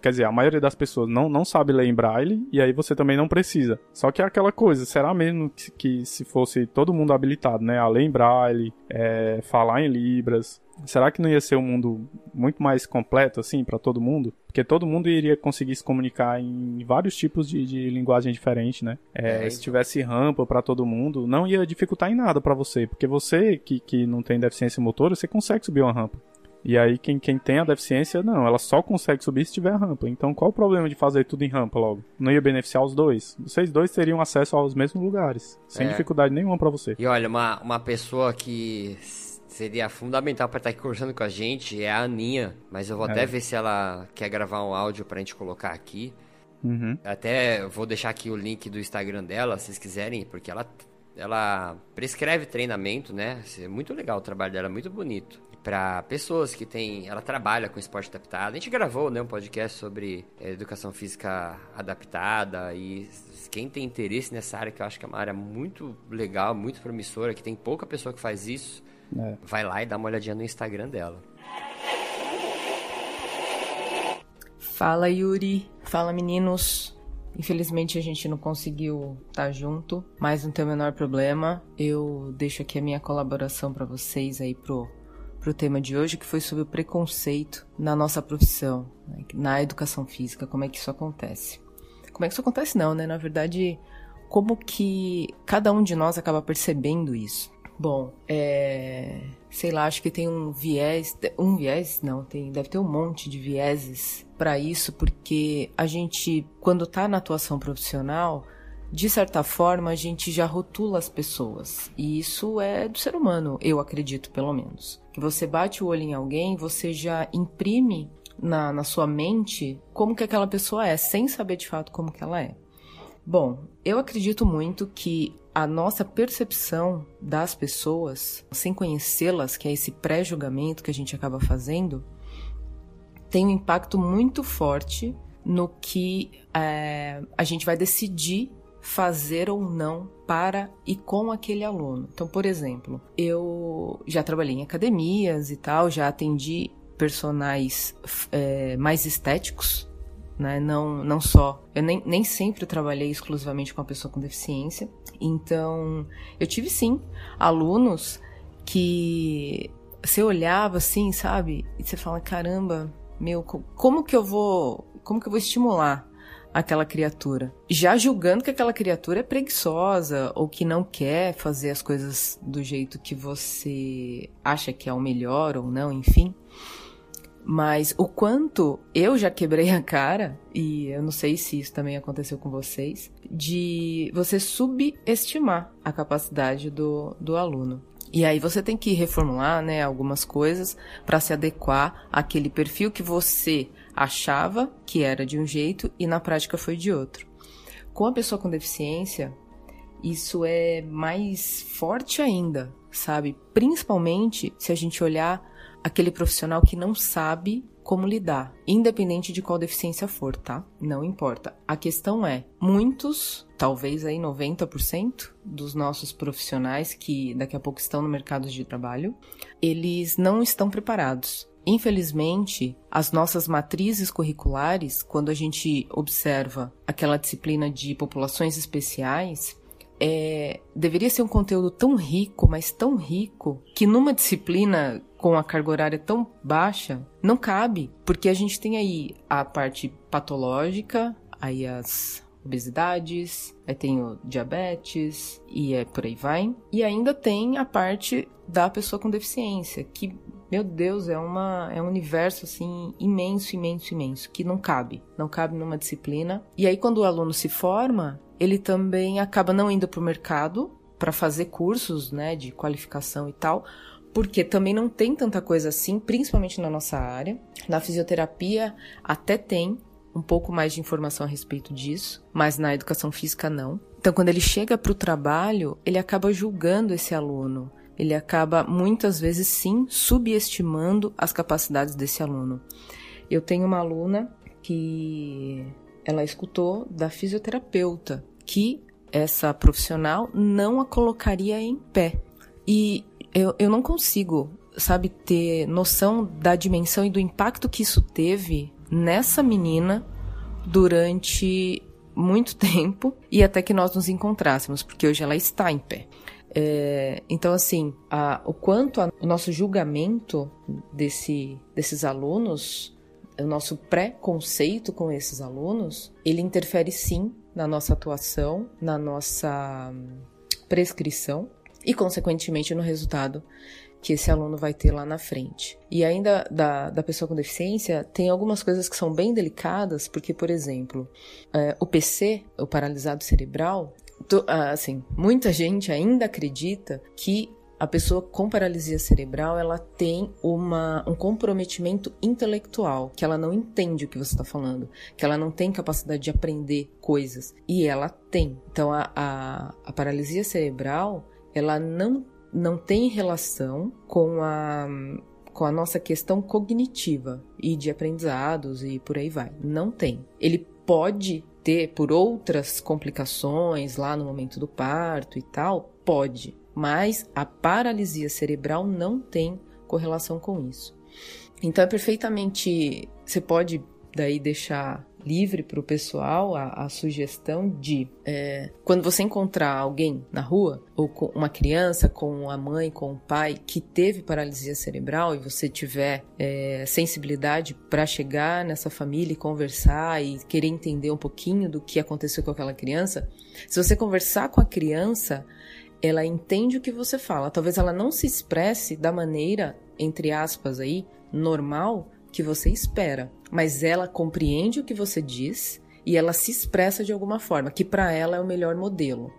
Quer dizer, a maioria das pessoas não, não sabe ler em braille e aí você também não precisa. Só que é aquela coisa, será mesmo que, que se fosse todo mundo habilitado, né? A ler em braille, é, falar em libras, será que não ia ser um mundo muito mais completo assim para todo mundo? Porque todo mundo iria conseguir se comunicar em vários tipos de, de linguagem diferente, né? É, é, se tivesse rampa para todo mundo, não ia dificultar em nada para você, porque você que, que não tem deficiência motora, você consegue subir uma rampa. E aí quem, quem tem a deficiência, não, ela só consegue subir se tiver rampa. Então qual o problema de fazer tudo em rampa logo? Não ia beneficiar os dois. Vocês dois teriam acesso aos mesmos lugares, sem é. dificuldade nenhuma para você. E olha, uma, uma pessoa que seria fundamental para estar aqui conversando com a gente é a Aninha, mas eu vou é. até ver se ela quer gravar um áudio pra gente colocar aqui. Uhum. Até vou deixar aqui o link do Instagram dela, se vocês quiserem, porque ela ela prescreve treinamento, né? É muito legal o trabalho dela, é muito bonito para pessoas que têm. Ela trabalha com esporte adaptado. A gente gravou né, um podcast sobre é, educação física adaptada e quem tem interesse nessa área, que eu acho que é uma área muito legal, muito promissora, que tem pouca pessoa que faz isso, é. vai lá e dá uma olhadinha no Instagram dela. Fala Yuri, fala meninos. Infelizmente a gente não conseguiu estar tá junto, mas não tem o menor problema. Eu deixo aqui a minha colaboração para vocês aí pro para o tema de hoje, que foi sobre o preconceito na nossa profissão, né? na educação física, como é que isso acontece. Como é que isso acontece não, né? Na verdade, como que cada um de nós acaba percebendo isso. Bom, é, sei lá, acho que tem um viés, um viés, não, tem, deve ter um monte de vieses para isso, porque a gente, quando tá na atuação profissional, de certa forma, a gente já rotula as pessoas. E isso é do ser humano, eu acredito, pelo menos. Que você bate o olho em alguém, você já imprime na, na sua mente como que aquela pessoa é, sem saber de fato como que ela é. Bom, eu acredito muito que a nossa percepção das pessoas, sem conhecê-las, que é esse pré-julgamento que a gente acaba fazendo, tem um impacto muito forte no que é, a gente vai decidir fazer ou não para e com aquele aluno. Então, por exemplo, eu já trabalhei em academias e tal, já atendi personagens é, mais estéticos, né? Não, não só. Eu nem, nem sempre trabalhei exclusivamente com a pessoa com deficiência. Então, eu tive sim alunos que você olhava assim, sabe? E você fala, caramba, meu, como que eu vou. Como que eu vou estimular aquela criatura, já julgando que aquela criatura é preguiçosa ou que não quer fazer as coisas do jeito que você acha que é o melhor ou não, enfim. Mas o quanto eu já quebrei a cara, e eu não sei se isso também aconteceu com vocês, de você subestimar a capacidade do, do aluno. E aí você tem que reformular, né, algumas coisas para se adequar àquele perfil que você achava que era de um jeito e na prática foi de outro. Com a pessoa com deficiência, isso é mais forte ainda, sabe? Principalmente se a gente olhar aquele profissional que não sabe como lidar, independente de qual deficiência for, tá? Não importa. A questão é, muitos, talvez aí 90% dos nossos profissionais que daqui a pouco estão no mercado de trabalho, eles não estão preparados. Infelizmente, as nossas matrizes curriculares, quando a gente observa aquela disciplina de populações especiais, é, deveria ser um conteúdo tão rico, mas tão rico, que numa disciplina com a carga horária tão baixa, não cabe, porque a gente tem aí a parte patológica, aí as obesidades, aí tem o diabetes e é por aí vai. E ainda tem a parte da pessoa com deficiência, que meu Deus, é uma é um universo assim imenso, imenso, imenso, que não cabe, não cabe numa disciplina. E aí quando o aluno se forma, ele também acaba não indo para o mercado para fazer cursos, né, de qualificação e tal, porque também não tem tanta coisa assim, principalmente na nossa área. Na fisioterapia até tem um pouco mais de informação a respeito disso, mas na educação física não. Então, quando ele chega para o trabalho, ele acaba julgando esse aluno. Ele acaba muitas vezes sim subestimando as capacidades desse aluno. Eu tenho uma aluna que ela escutou da fisioterapeuta que essa profissional não a colocaria em pé. E eu, eu não consigo, sabe, ter noção da dimensão e do impacto que isso teve nessa menina durante muito tempo e até que nós nos encontrássemos, porque hoje ela está em pé. É, então, assim, a, o quanto a, o nosso julgamento desse, desses alunos, o nosso pré-conceito com esses alunos, ele interfere sim na nossa atuação, na nossa hum, prescrição e, consequentemente, no resultado que esse aluno vai ter lá na frente. E ainda da, da pessoa com deficiência, tem algumas coisas que são bem delicadas, porque, por exemplo, é, o PC, o paralisado cerebral, assim, muita gente ainda acredita que a pessoa com paralisia cerebral ela tem uma, um comprometimento intelectual, que ela não entende o que você está falando, que ela não tem capacidade de aprender coisas. E ela tem. Então a, a, a paralisia cerebral ela não, não tem relação com a, com a nossa questão cognitiva e de aprendizados e por aí vai. Não tem. Ele pode ter por outras complicações lá no momento do parto e tal, pode, mas a paralisia cerebral não tem correlação com isso. Então é perfeitamente, você pode daí deixar livre para o pessoal a, a, sugestão de é, quando você encontrar alguém na rua ou com uma criança com a mãe com o pai que teve paralisia cerebral e você tiver é, sensibilidade para chegar nessa família e conversar e querer entender um pouquinho do que aconteceu com aquela criança se você conversar com a criança ela entende o que você fala. Talvez ela não se expresse da maneira entre aspas aí normal que você espera, mas ela compreende o que você diz e ela se expressa de alguma forma, que para ela é o melhor modelo.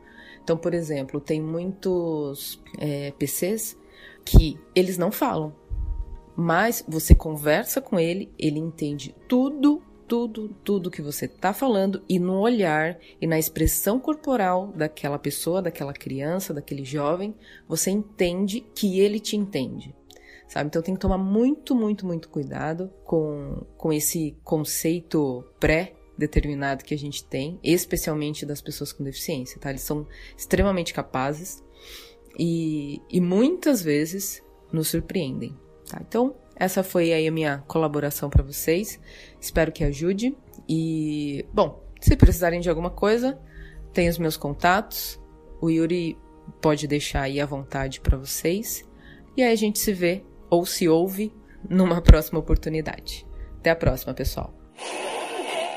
Então, por exemplo, tem muitos é, PCs que eles não falam, mas você conversa com ele, ele entende tudo, tudo, tudo que você está falando e no olhar e na expressão corporal daquela pessoa, daquela criança, daquele jovem, você entende que ele te entende sabe? Então tem que tomar muito, muito, muito cuidado com, com esse conceito pré determinado que a gente tem, especialmente das pessoas com deficiência, tá? Eles são extremamente capazes e, e muitas vezes nos surpreendem, tá? Então, essa foi aí a minha colaboração para vocês. Espero que ajude e, bom, se precisarem de alguma coisa, tem os meus contatos. O Yuri pode deixar aí à vontade para vocês. E aí a gente se vê ou se ouve numa próxima oportunidade. Até a próxima, pessoal.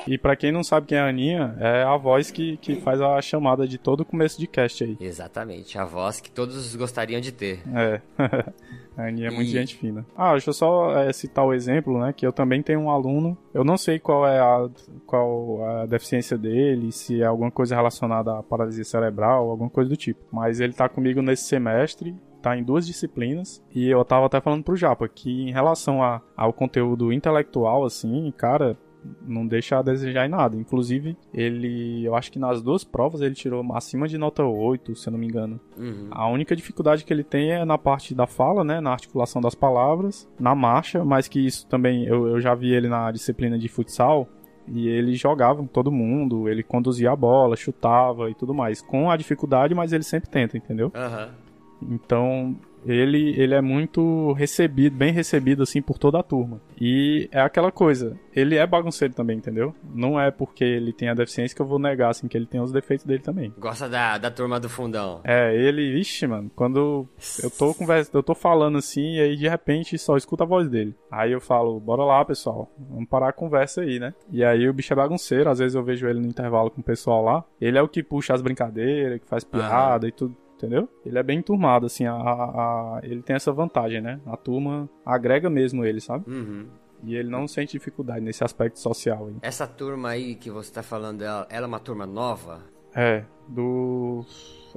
E para quem não sabe quem é a Aninha, é a voz que, que faz a chamada de todo começo de cast aí. Exatamente, a voz que todos gostariam de ter. É. A Aninha é muito e... gente fina. Ah, deixa eu só é, citar o exemplo, né? Que eu também tenho um aluno. Eu não sei qual é a, qual a deficiência dele, se é alguma coisa relacionada à paralisia cerebral, alguma coisa do tipo. Mas ele tá comigo nesse semestre tá em duas disciplinas. E eu tava até falando pro Japa que em relação a, ao conteúdo intelectual, assim, cara, não deixa a desejar em nada. Inclusive, ele, eu acho que nas duas provas ele tirou acima de nota 8, se eu não me engano. Uhum. A única dificuldade que ele tem é na parte da fala, né, na articulação das palavras, na marcha, mas que isso também eu, eu já vi ele na disciplina de futsal. E ele jogava com todo mundo, ele conduzia a bola, chutava e tudo mais. Com a dificuldade, mas ele sempre tenta, entendeu? Uhum. Então, ele, ele é muito recebido, bem recebido assim por toda a turma. E é aquela coisa, ele é bagunceiro também, entendeu? Não é porque ele tem a deficiência que eu vou negar assim que ele tem os defeitos dele também. Gosta da, da turma do fundão. É, ele, vixe, mano, quando eu tô conversa, eu tô falando assim e aí de repente só escuta a voz dele. Aí eu falo, bora lá, pessoal, vamos parar a conversa aí, né? E aí o bicho é bagunceiro, às vezes eu vejo ele no intervalo com o pessoal lá. Ele é o que puxa as brincadeiras, que faz piada uhum. e tudo entendeu? Ele é bem turmado, assim, a, a, ele tem essa vantagem, né? A turma agrega mesmo ele, sabe? Uhum. E ele não sente dificuldade nesse aspecto social. Aí. Essa turma aí que você tá falando, ela, ela é uma turma nova? É, do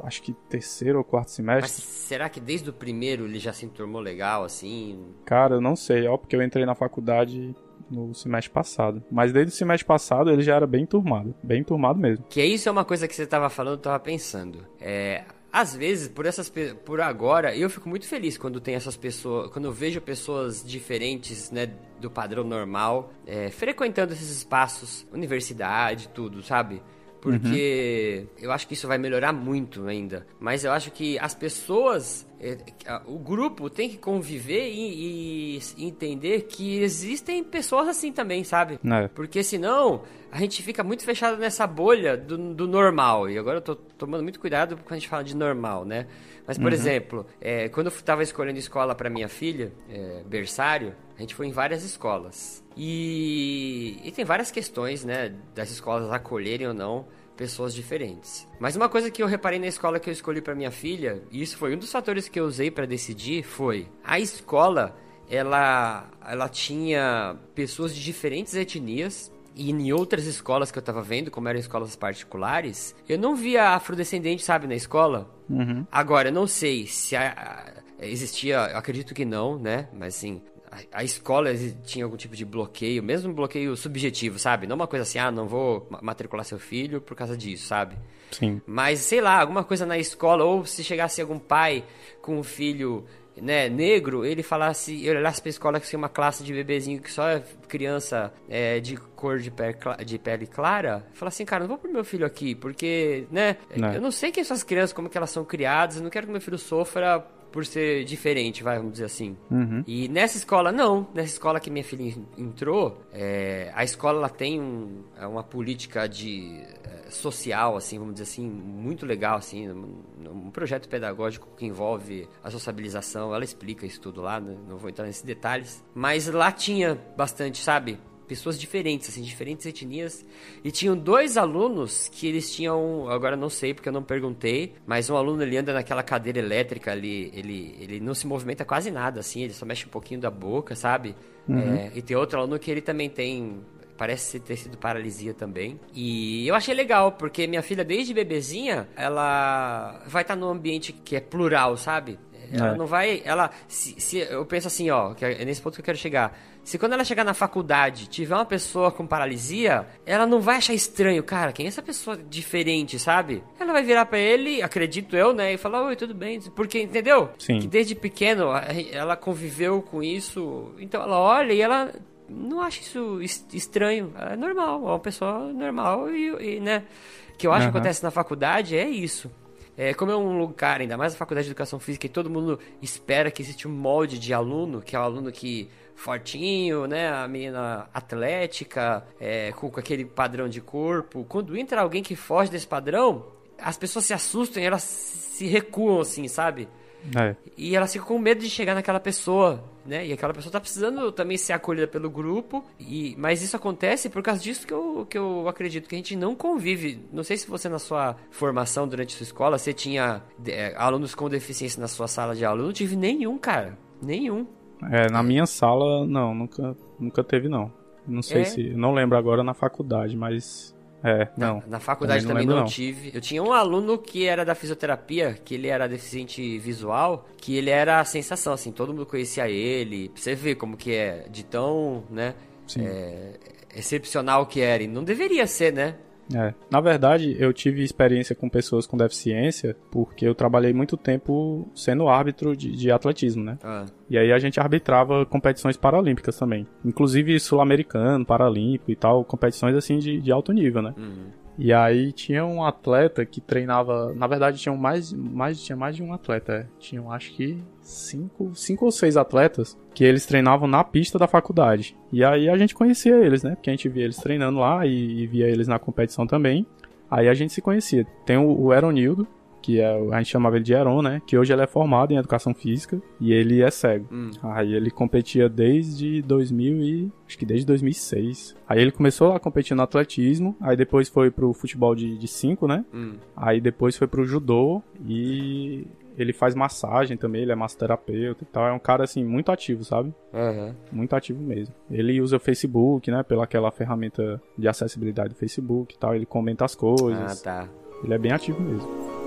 acho que terceiro ou quarto semestre. Mas será que desde o primeiro ele já se enturmou legal, assim? Cara, eu não sei, ó, porque eu entrei na faculdade no semestre passado. Mas desde o semestre passado ele já era bem turmado, bem turmado mesmo. Que isso é uma coisa que você tava falando, eu tava pensando. É, às vezes, por essas por agora, eu fico muito feliz quando tem essas pessoas, quando eu vejo pessoas diferentes, né, do padrão normal, é, frequentando esses espaços, universidade, tudo, sabe? Porque uhum. eu acho que isso vai melhorar muito ainda. Mas eu acho que as pessoas, é, o grupo tem que conviver e, e entender que existem pessoas assim também, sabe? É. Porque senão a gente fica muito fechado nessa bolha do, do, normal. E agora eu tô tomando muito cuidado quando a gente fala de normal, né? Mas, por uhum. exemplo, é, quando eu estava escolhendo escola para minha filha, é, berçário, a gente foi em várias escolas. E, e tem várias questões, né, das escolas acolherem ou não pessoas diferentes. Mas uma coisa que eu reparei na escola que eu escolhi para minha filha, e isso foi um dos fatores que eu usei para decidir, foi a escola, ela ela tinha pessoas de diferentes etnias, e em outras escolas que eu tava vendo, como eram escolas particulares, eu não via afrodescendente, sabe, na escola. Uhum. Agora, eu não sei se a, existia, acredito que não, né? Mas assim, a, escola tinha algum tipo de bloqueio, mesmo um bloqueio subjetivo, sabe? Não uma coisa assim, ah, não vou matricular seu filho por causa disso, sabe? Sim. Mas, sei lá, alguma coisa na escola, ou se chegasse algum pai com um filho né, negro, ele falasse, eu olhasse pra escola que tinha uma classe de bebezinho que só é criança é, de cor de pele, de pele clara, fala assim, cara, não vou pro meu filho aqui, porque, né, não. eu não sei quem são as crianças, como que elas são criadas, eu não quero que meu filho sofra por ser diferente, vai, vamos dizer assim. Uhum. E nessa escola, não. Nessa escola que minha filha entrou, é, a escola ela tem um, é uma política de é, social, assim, vamos dizer assim, muito legal, assim, um, um, projeto pedagógico que envolve a sociabilização. Ela explica isso tudo lá, né? não vou entrar nesses detalhes. Mas lá tinha bastante, sabe? Pessoas diferentes, assim, diferentes etnias. E tinham dois alunos que eles tinham, agora não sei porque eu não perguntei, mas um aluno ele anda naquela cadeira elétrica ali, ele, ele não se movimenta quase nada, assim, ele só mexe um pouquinho da boca, sabe? Uhum. É, e tem outro aluno que ele também tem parece ter sido paralisia também. E eu achei legal, porque minha filha, desde bebezinha, ela vai estar num ambiente que é plural, sabe? Ela é. não vai. Ela. Se, se, eu penso assim, ó, que é nesse ponto que eu quero chegar. Se quando ela chegar na faculdade tiver uma pessoa com paralisia, ela não vai achar estranho, cara, quem é essa pessoa diferente, sabe? Ela vai virar para ele, acredito eu, né, e falar, oi, tudo bem? Porque, entendeu? Sim. Que desde pequeno ela conviveu com isso, então ela olha e ela não acha isso estranho, é normal, é uma pessoa normal e, e né, que eu acho uhum. que acontece na faculdade é isso. É, como é um lugar, ainda mais a faculdade de educação física, e todo mundo espera que existe um molde de aluno, que é o aluno que fortinho, né? A menina atlética, é, com, aquele padrão de corpo. Quando entra alguém que foge desse padrão, as pessoas se assustam e elas se recuam, assim, sabe? É. E ela fica com medo de chegar naquela pessoa, né? E aquela pessoa tá precisando também ser acolhida pelo grupo. E, mas isso acontece por causa disso que eu, que eu acredito, que a gente não convive. Não sei se você, na sua formação durante a sua escola, você tinha é, alunos com deficiência na sua sala de aula. Eu não tive nenhum, cara. Nenhum. É, na minha sala, não, nunca, nunca teve, não. Não sei é. se. Não lembro agora na faculdade, mas é, não. Na, faculdade também, não, também não, tive. Eu tinha um aluno que era da fisioterapia, que ele era deficiente visual, que ele era a sensação, assim, todo mundo conhecia ele. Pra você ver como que é, de tão, né, é, excepcional que era. E não deveria ser, né? É. Na verdade, eu tive experiência com pessoas com deficiência porque eu trabalhei muito tempo sendo árbitro de, de atletismo, né? Ah. E aí a gente arbitrava competições paralímpicas também. Inclusive sul-americano, paralímpico e tal, competições assim de, de alto nível, né? Uhum. E aí tinha um atleta que treinava. Na verdade, tinha mais, mais, tinha mais de um atleta. É. Tinham acho que cinco, cinco ou seis atletas que eles treinavam na pista da faculdade. E aí a gente conhecia eles, né? Porque a gente via eles treinando lá e, e via eles na competição também. Aí a gente se conhecia. Tem o, o Eronildo, que é, a gente chamava ele de Heron, né? Que hoje ele é formado em educação física e ele é cego. Hum. Aí ele competia desde 2000 e acho que desde 2006. Aí ele começou a competir no atletismo, aí depois foi pro futebol de 5, né? Hum. Aí depois foi pro judô e ele faz massagem também, ele é massoterapeuta e tal. É um cara, assim, muito ativo, sabe? Uhum. Muito ativo mesmo. Ele usa o Facebook, né? Pela aquela ferramenta de acessibilidade do Facebook e tal. Ele comenta as coisas. Ah, tá. Ele é bem ativo mesmo.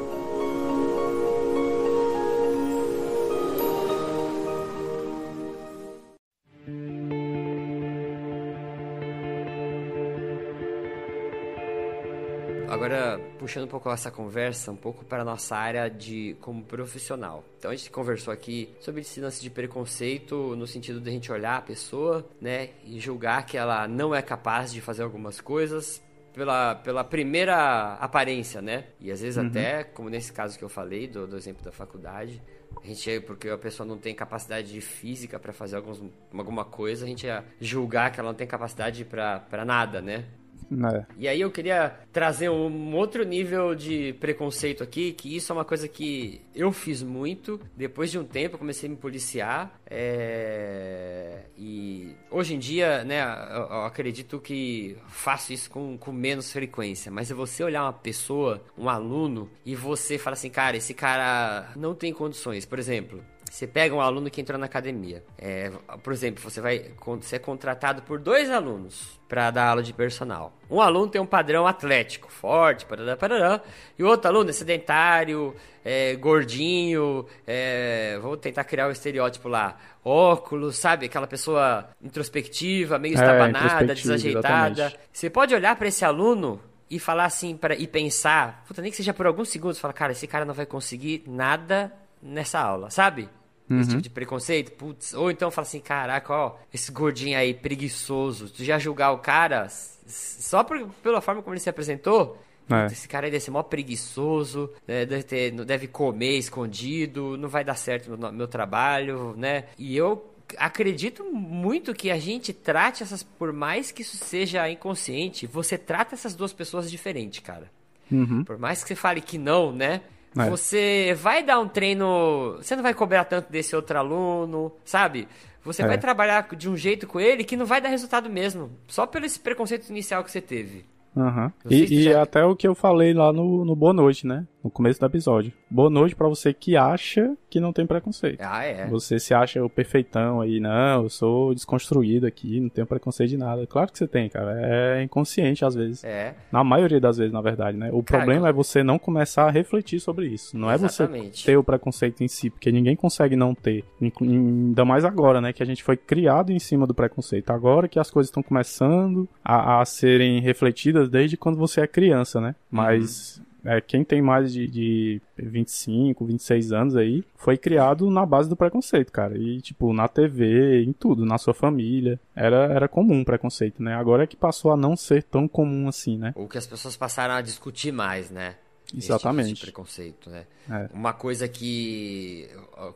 Puxando um pouco essa conversa um pouco para a nossa área de como profissional. Então a gente conversou aqui sobre esse lance de preconceito no sentido de a gente olhar a pessoa, né, e julgar que ela não é capaz de fazer algumas coisas pela, pela primeira aparência, né? E às vezes uhum. até, como nesse caso que eu falei, do, do exemplo da faculdade, a gente porque a pessoa não tem capacidade física para fazer alguns, alguma coisa, a gente ia julgar que ela não tem capacidade para nada, né? É. E aí eu queria trazer um outro nível de preconceito aqui, que isso é uma coisa que eu fiz muito. Depois de um tempo eu comecei a me policiar. É... E hoje em dia, né, eu, acredito que faço isso com, com menos frequência. Mas se você olhar uma pessoa, um aluno, e você fala assim, cara, esse cara não tem condições. Por exemplo, você pega um aluno que entrou na academia. É, por exemplo, você vai ser contratado por dois alunos para dar aula de personal. Um aluno tem um padrão atlético, forte, parará, parará, e o outro aluno é sedentário, é, gordinho, é, vou tentar criar o um estereótipo lá, óculos, sabe? Aquela pessoa introspectiva, meio é, estabanada, desajeitada. Exatamente. Você pode olhar para esse aluno e falar assim, pra, e pensar, puta, nem que seja por alguns segundos, falar, cara, esse cara não vai conseguir nada nessa aula, sabe? Uhum. Esse tipo de preconceito, putz. Ou então fala assim, caraca, ó, esse gordinho aí preguiçoso. Tu já julgar o cara só por, pela forma como ele se apresentou? É. Esse cara aí deve ser mó preguiçoso, né? deve, ter, deve comer escondido, não vai dar certo no meu trabalho, né? E eu acredito muito que a gente trate essas, por mais que isso seja inconsciente, você trata essas duas pessoas diferente, cara. Uhum. Por mais que você fale que não, né? É. Você vai dar um treino. Você não vai cobrar tanto desse outro aluno, sabe? Você é. vai trabalhar de um jeito com ele que não vai dar resultado mesmo. Só pelo esse preconceito inicial que você teve. Uhum. E, e já... até o que eu falei lá no, no Boa Noite, né? No começo do episódio. Boa noite para você que acha que não tem preconceito. Ah, é? Você se acha o perfeitão aí, não, eu sou desconstruído aqui, não tenho preconceito de nada. Claro que você tem, cara. É inconsciente às vezes. É. Na maioria das vezes, na verdade, né? O cara, problema é você não começar a refletir sobre isso. Não Exatamente. é você ter o preconceito em si, porque ninguém consegue não ter. Ainda mais agora, né? Que a gente foi criado em cima do preconceito. Agora que as coisas estão começando a, a serem refletidas desde quando você é criança, né? Mas. Uhum é, quem tem mais de, de 25, 26 anos aí, foi criado na base do preconceito, cara. E, tipo, na TV, em tudo, na sua família. Era, era comum preconceito, né? Agora é que passou a não ser tão comum assim, né? Ou que as pessoas passaram a discutir mais, né? Exatamente. Tipo de preconceito, né? É. Uma coisa que,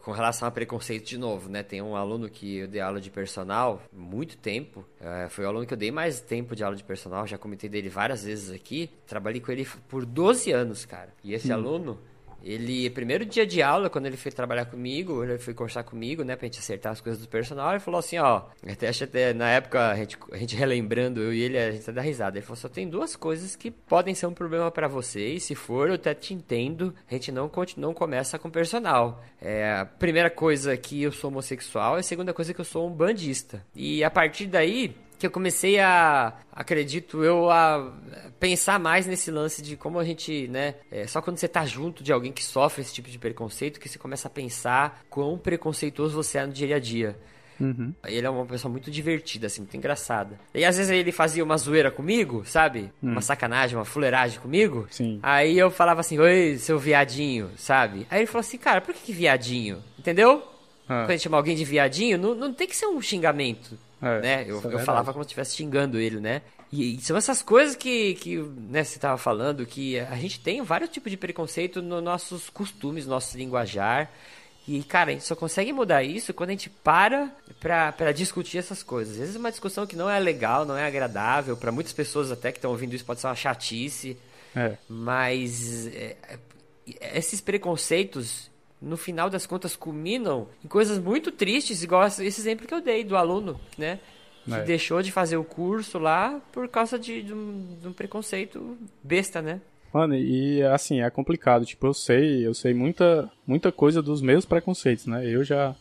com relação a preconceito de novo, né? Tem um aluno que eu dei aula de personal muito tempo. É, foi o aluno que eu dei mais tempo de aula de personal. Já comentei dele várias vezes aqui. Trabalhei com ele por 12 anos, cara. E esse hum. aluno, Ele, primeiro dia de aula, quando ele foi trabalhar comigo, ele foi conversar comigo, né, pra gente acertar as coisas do personal, ele falou assim, ó, até, até na época, a gente, a gente relembrando, eu e ele, a gente dá risada. Ele falou, só tem duas coisas que podem ser um problema para vocês, se for, eu até te entendo, a gente não, não começa com personal. É, a primeira coisa que eu sou homossexual, e a segunda coisa que eu sou um bandista. E a partir daí, que eu comecei a, acredito eu, a pensar mais nesse lance de como a gente, né, é, só quando você tá junto de alguém que sofre esse tipo de preconceito que você começa a pensar quão preconceituoso você é no dia a dia. Uhum. Ele é uma pessoa muito divertida, assim, muito engraçada. E às vezes ele fazia uma zoeira comigo, sabe? Uhum. Uma sacanagem, uma fuleiragem comigo. Sim. Aí eu falava assim, oi, seu viadinho, sabe? Aí ele falou assim, cara, por que, que viadinho? Entendeu? Ah. Quando a gente chama alguém de viadinho, não, não tem que ser um xingamento. É, né? Eu, é eu falava como se estivesse xingando ele, né? E, e, são essas coisas que, que né, você estava falando, que a gente tem vários tipos de preconceito nos nossos costumes, nosso linguajar. E, cara, a gente só consegue mudar isso quando a gente para pra, pra discutir essas coisas. Às vezes é uma discussão que não é legal, não é agradável. para muitas pessoas até que estão ouvindo isso pode ser uma chatice. É. Mas é, é, esses preconceitos no final das contas culminam em coisas muito tristes, igual esse exemplo que eu dei do aluno, né? Que é. deixou de fazer o curso lá por causa de, de, um, de, um, preconceito besta, né? Mano, e assim, é complicado. Tipo, eu sei, eu sei muita, muita coisa dos meus preconceitos, né? Eu já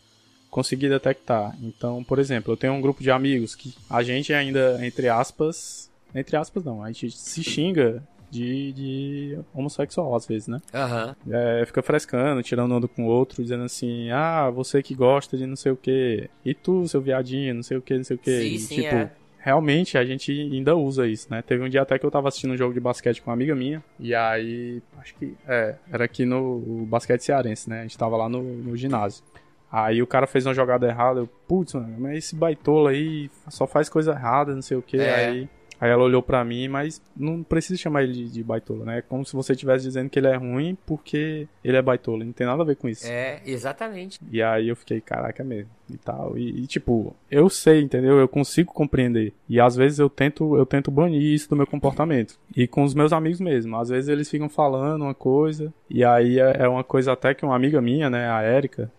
consegui detectar. Então, por exemplo, eu tenho um grupo de amigos que a gente ainda, entre aspas, entre aspas não, a gente se xinga de, de homossexual, às vezes, né? Aham. Uhum. É, fica frescando, tirando onda com o outro, dizendo assim, ah, você que gosta de não sei o que, e tu, seu viadinho, não sei o que, não sei o que. Sim, e, sim, tipo, é. realmente a gente ainda usa isso, né? Teve um dia até que eu tava assistindo um jogo de basquete com uma amiga minha, e aí, acho que, é, era aqui no basquete cearense, né? A gente tava lá no, no ginásio. Aí o cara fez uma jogada errada, eu, putz, mano, mas esse baitola aí só faz coisa errada, não sei o que, é. aí Aí ela olhou para mim, mas não precisa chamar ele de, de baitola, né? É como se você estivesse dizendo que ele é ruim porque ele é baitola. Não tem nada a ver com isso. É, exatamente. E aí eu fiquei, caraca é mesmo. E tal. E, e, tipo, eu sei, entendeu? Eu consigo compreender. E às vezes eu tento, eu tento banir isso do meu comportamento. E com os meus amigos mesmo. Às vezes eles ficam falando uma coisa. E aí é, é uma coisa até que uma amiga minha, né, a Érica,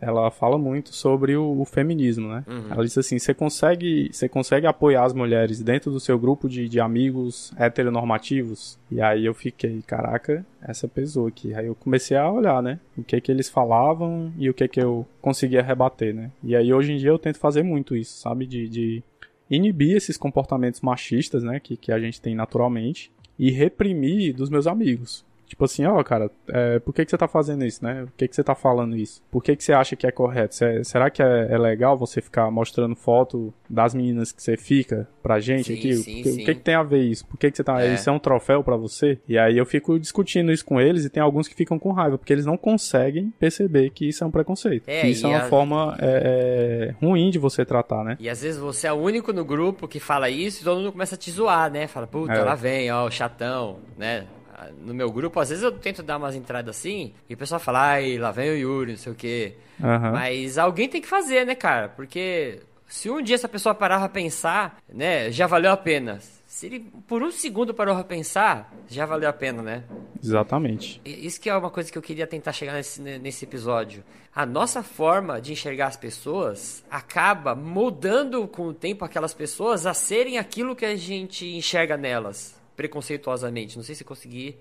ela fala muito sobre o, o feminismo, né? Uhum. Ela diz assim, você consegue, você consegue apoiar as mulheres dentro do seu grupo de, de amigos heteronormativos? E aí eu fiquei, caraca, essa pesou aqui. Aí eu comecei a olhar, né? O que que eles falavam e o que que eu conseguia rebater, né? E aí hoje em dia eu tento fazer muito isso, sabe? De, de inibir esses comportamentos machistas, né? Que, que a gente tem naturalmente e reprimir dos meus amigos. Tipo assim, ó, oh, cara, é, por que, que você tá fazendo isso, né? Por que, que você tá falando isso? Por que, que você acha que é correto? Cê, será que é, é, legal você ficar mostrando foto das meninas que você fica pra gente sim, aqui? Sim, sim. O que, que tem a ver isso? Por que, que você tá. É. Isso é um troféu para você? E aí eu fico discutindo isso com eles e tem alguns que ficam com raiva, porque eles não conseguem perceber que isso é um preconceito. É, que isso é uma a... forma é, é, ruim de você tratar, né? E às vezes você é o único no grupo que fala isso e todo mundo começa a te zoar, né? Fala, puta, é. lá vem, ó, o chatão, né? No meu grupo, às vezes eu tento dar umas entradas assim, e o pessoal fala, ai, lá vem o Yuri, não sei o quê. Uhum. Mas alguém tem que fazer, né, cara? Porque se um dia essa pessoa parar pra pensar, né, já valeu a pena. Se ele por um segundo parou pra pensar, já valeu a pena, né? Exatamente. Isso que é uma coisa que eu queria tentar chegar nesse, nesse episódio. A nossa forma de enxergar as pessoas acaba mudando com o tempo aquelas pessoas a serem aquilo que a gente enxerga nelas preconceituosamente. Não sei se consegui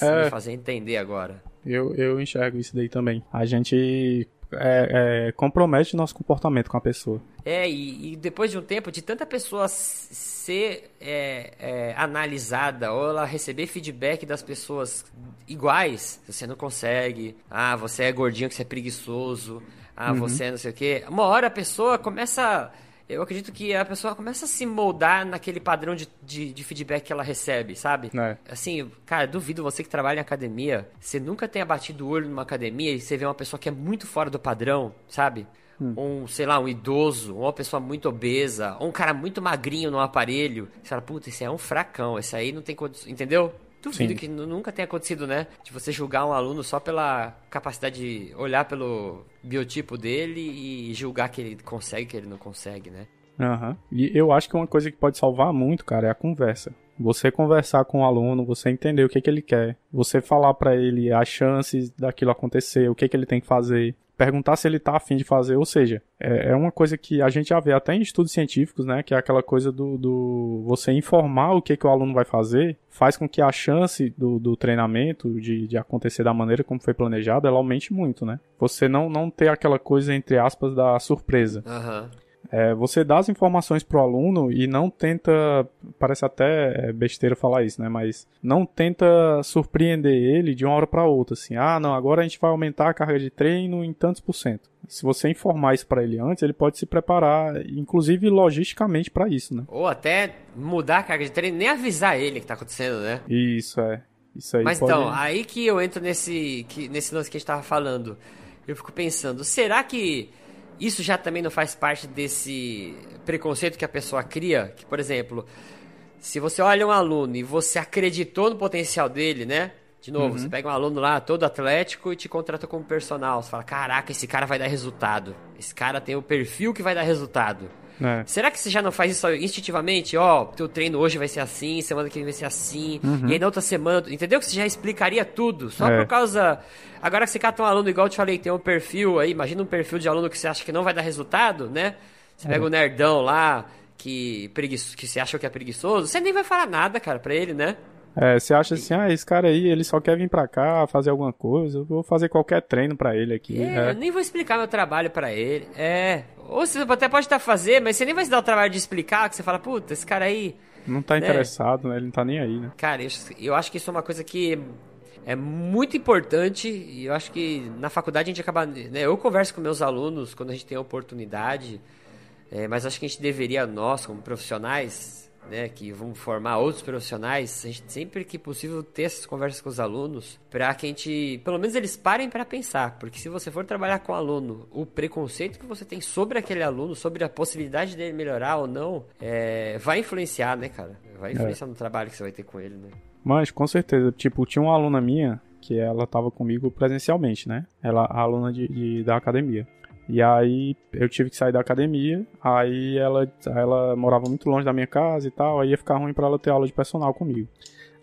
é, me fazer entender agora. Eu, eu enxergo isso daí também. A gente é, é, compromete nosso comportamento com a pessoa. É, e, e, depois de um tempo, de tanta pessoa ser é, é, analisada ou ela receber feedback das pessoas iguais, você não consegue, ah, você é gordinho, que você é preguiçoso, ah, uhum. você é não sei o quê. Uma hora a pessoa começa eu acredito que a pessoa começa a se moldar naquele padrão de, de, de feedback que ela recebe, sabe? É. Assim, cara, duvido você que trabalha em academia, você nunca tenha batido o olho numa academia e você vê uma pessoa que é muito fora do padrão, sabe? Hum. Um, sei lá, um idoso, uma pessoa muito obesa, ou um cara muito magrinho no aparelho. Você fala, puta, esse é um fracão, esse aí não tem condições, entendeu? Duvido Sim. que nunca tenha acontecido, né? De você julgar um aluno só pela capacidade de olhar pelo biotipo dele e julgar que ele consegue, que ele não consegue, né? Aham. Uhum. E eu acho que uma coisa que pode salvar muito, cara, é a conversa. Você conversar com o aluno, você entender o que, que ele quer, você falar para ele as chances daquilo acontecer, o que, que ele tem que fazer, perguntar se ele está afim de fazer, ou seja, é, é, uma coisa que a gente já vê até em estudos científicos, né, que é aquela coisa do, do você informar o que, que o aluno vai fazer, faz com que a chance do, do treinamento de, de acontecer da maneira como foi planejado, ela aumente muito, né? Você não, não ter aquela coisa, entre aspas, da surpresa. Uhum. É, você dá as informações pro aluno e não tenta, parece até é, besteira falar isso, né? Mas não tenta surpreender ele de uma hora para outra, assim. Ah, não, agora a gente vai aumentar a carga de treino em tantos por cento. Se você informar isso para ele antes, ele pode se preparar, inclusive logisticamente para isso, né? Ou até mudar a carga de treino, nem avisar ele que tá acontecendo, né? Isso é. Isso aí Mas pode... então, aí que eu entro nesse, que, nesse lance que a gente tava falando. Eu fico pensando, será que isso já também não faz parte desse preconceito que a pessoa cria? Que, por exemplo, se você olha um aluno e você acreditou no potencial dele, né? De novo, uhum. você pega um aluno lá todo atlético e te contrata como personal. Você fala: caraca, esse cara vai dar resultado. Esse cara tem o perfil que vai dar resultado. É. Será que você já não faz isso instintivamente? Ó, oh, teu treino hoje vai ser assim, semana que vem vai ser assim, uhum. e aí na outra semana, entendeu? Que você já explicaria tudo, só é. por causa. Agora que você cata um aluno, igual eu te falei, tem um perfil aí, imagina um perfil de aluno que você acha que não vai dar resultado, né? Você pega o um nerdão lá, que, preguiço, que você acha que é preguiçoso, você nem vai falar nada, cara, pra ele, né? É, você acha assim, ah, esse cara aí, ele só quer vir pra cá fazer alguma coisa, eu vou fazer qualquer treino pra ele aqui. É, é. eu nem vou explicar meu trabalho pra ele. É, ou você até pode estar fazendo, mas você nem vai se dar o trabalho de explicar, que você fala, puta, esse cara aí... Não tá né? interessado, né? Ele não tá nem aí, né? Cara, eu, eu acho que isso é uma coisa que é muito importante e eu acho que na faculdade a gente acaba... Né, eu converso com meus alunos quando a gente tem a oportunidade, é, mas acho que a gente deveria, nós, como profissionais, né, que vão formar outros profissionais, a gente sempre que possível ter essas conversas com os alunos para que a gente, pelo menos eles parem para pensar, porque se você for trabalhar com o aluno, o preconceito que você tem sobre aquele aluno, sobre a possibilidade dele melhorar ou não, é, vai influenciar, né, cara? Vai influenciar é. no trabalho que você vai ter com ele, né? Mas com certeza, tipo, tinha uma aluna minha que ela tava comigo presencialmente, né? Ela, a aluna de, de da academia. E aí eu tive que sair da academia, aí ela, ela morava muito longe da minha casa e tal, aí ia ficar ruim para ela ter aula de personal comigo.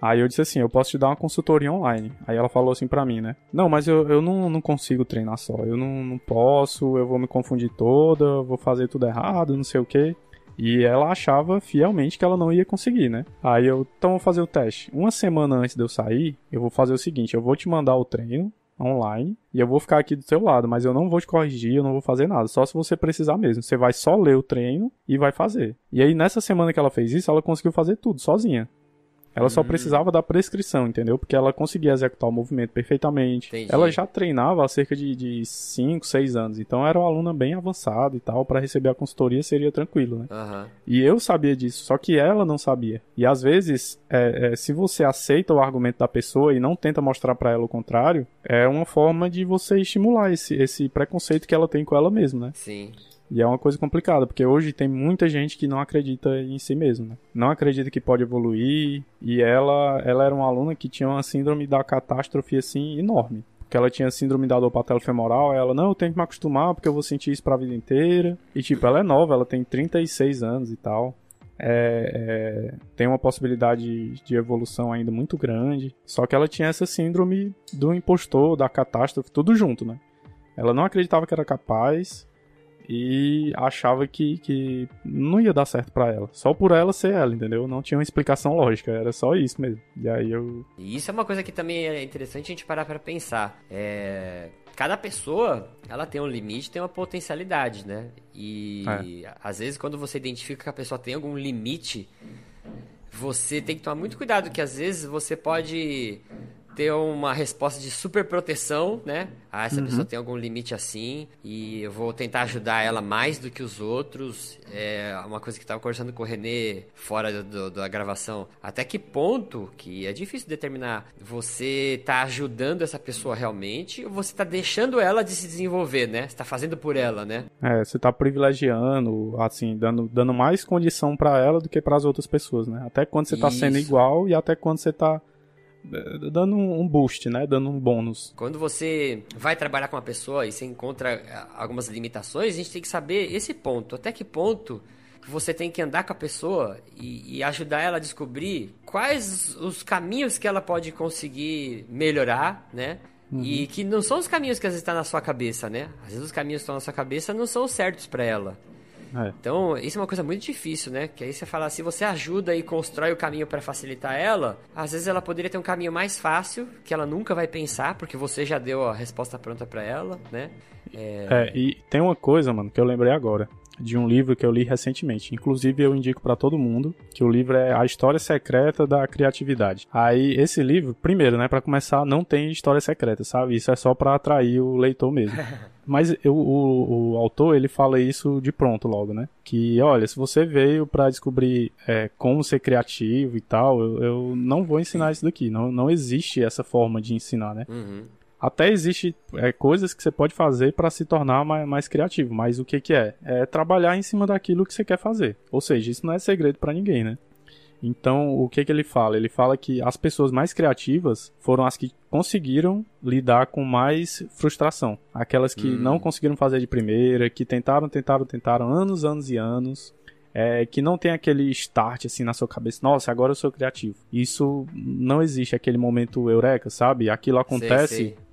Aí eu disse assim, eu posso te dar uma consultoria online. Aí ela falou assim pra mim, né? Não, mas eu, eu não, não consigo treinar só. Eu não, não posso, eu vou me confundir toda, vou fazer tudo errado, não sei o que. E ela achava fielmente que ela não ia conseguir, né? Aí eu, então vou fazer o teste. Uma semana antes de eu sair, eu vou fazer o seguinte: eu vou te mandar o treino, online e eu vou ficar aqui do seu lado, mas eu não vou te corrigir, eu não vou fazer nada, só se você precisar mesmo. Você vai só ler o treino e vai fazer. E aí nessa semana que ela fez isso, ela conseguiu fazer tudo sozinha. Ela só hum. precisava da prescrição, entendeu? Porque ela conseguia executar o movimento perfeitamente. Entendi. Ela já treinava há cerca de 5, 6 anos. Então era uma aluna bem avançada e tal. para receber a consultoria seria tranquilo, né? Uhum. E eu sabia disso, só que ela não sabia. E às vezes, é, é, se você aceita o argumento da pessoa e não tenta mostrar para ela o contrário, é uma forma de você estimular esse, esse preconceito que ela tem com ela mesma, né? Sim. E é uma coisa complicada, porque hoje tem muita gente que não acredita em si mesmo, né? Não acredita que pode evoluir, e ela, ela era uma aluna que tinha uma síndrome da catástrofe, assim, enorme. Porque ela tinha síndrome da dor patelofemoral, ela, não, eu tenho que me acostumar porque eu vou sentir isso pra vida inteira. E, tipo, ela é nova, ela tem 36 anos e tal. É, é, tem uma possibilidade de evolução ainda muito grande. Só que ela tinha essa síndrome do impostor, da catástrofe, tudo junto, né? Ela não acreditava que era capaz, e achava que, que não ia dar certo para ela. Só por ela ser ela, entendeu? Não tinha uma explicação lógica, era só isso mesmo. E aí eu. E isso é uma coisa que também é interessante a gente parar pra pensar. É. Cada pessoa, ela tem um limite, tem uma potencialidade, né? E é. às vezes quando você identifica que a pessoa tem algum limite, você tem que tomar muito cuidado, que às vezes você pode ter uma resposta de super proteção, né? Ah, essa uhum. pessoa tem algum limite assim e eu vou tentar ajudar ela mais do que os outros. É uma coisa que estava conversando com o Renê fora do, da gravação. Até que ponto, que é difícil determinar, você está ajudando essa pessoa realmente ou você está deixando ela de se desenvolver, né? Você está fazendo por ela, né? É, você está privilegiando, assim, dando, dando mais condição para ela do que para as outras pessoas, né? Até quando você está sendo igual e até quando você está é, dando um boost, né? Dando um bônus. Quando você vai trabalhar com uma pessoa e você encontra é, algumas limitações, a gente tem que saber esse ponto. Até que ponto você tem que andar com a pessoa e, e, ajudar ela a descobrir quais os caminhos que ela pode conseguir melhorar, né? Uhum. E que não são os caminhos que às vezes estão tá na sua cabeça, né? Às vezes os caminhos que estão na sua cabeça não são certos para ela. É. Então, isso é uma coisa muito difícil, né? Que aí você fala, se você ajuda e constrói o caminho para facilitar ela, às vezes ela poderia ter um caminho mais fácil, que ela nunca vai pensar, porque você já deu a resposta pronta para ela, né? É... é, e tem uma coisa, mano, que eu lembrei agora de um livro que eu li recentemente. Inclusive, eu indico para todo mundo que o livro é A História Secreta da Criatividade. Aí, esse livro, primeiro, né, para começar, não tem história secreta, sabe? Isso é só para atrair o leitor mesmo. Mas eu, o, o, autor, ele fala isso de pronto logo, né? Que, olha, se você veio para descobrir é, como ser criativo e tal, eu, eu, não vou ensinar isso daqui. Não, não existe essa forma de ensinar, né? Uhum. Até existe é, coisas que você pode fazer para se tornar mais, mais, criativo, mas o que que é? É trabalhar em cima daquilo que você quer fazer. Ou seja, isso não é segredo para ninguém, né? Então, o que que ele fala? Ele fala que as pessoas mais criativas foram as que conseguiram lidar com mais frustração. Aquelas que hum. não conseguiram fazer de primeira, que tentaram, tentaram, tentaram anos, anos e anos. É, que não tem aquele start assim na sua cabeça, nossa, agora eu sou criativo. Isso não existe aquele momento eureka, sabe? Aquilo acontece sei, sei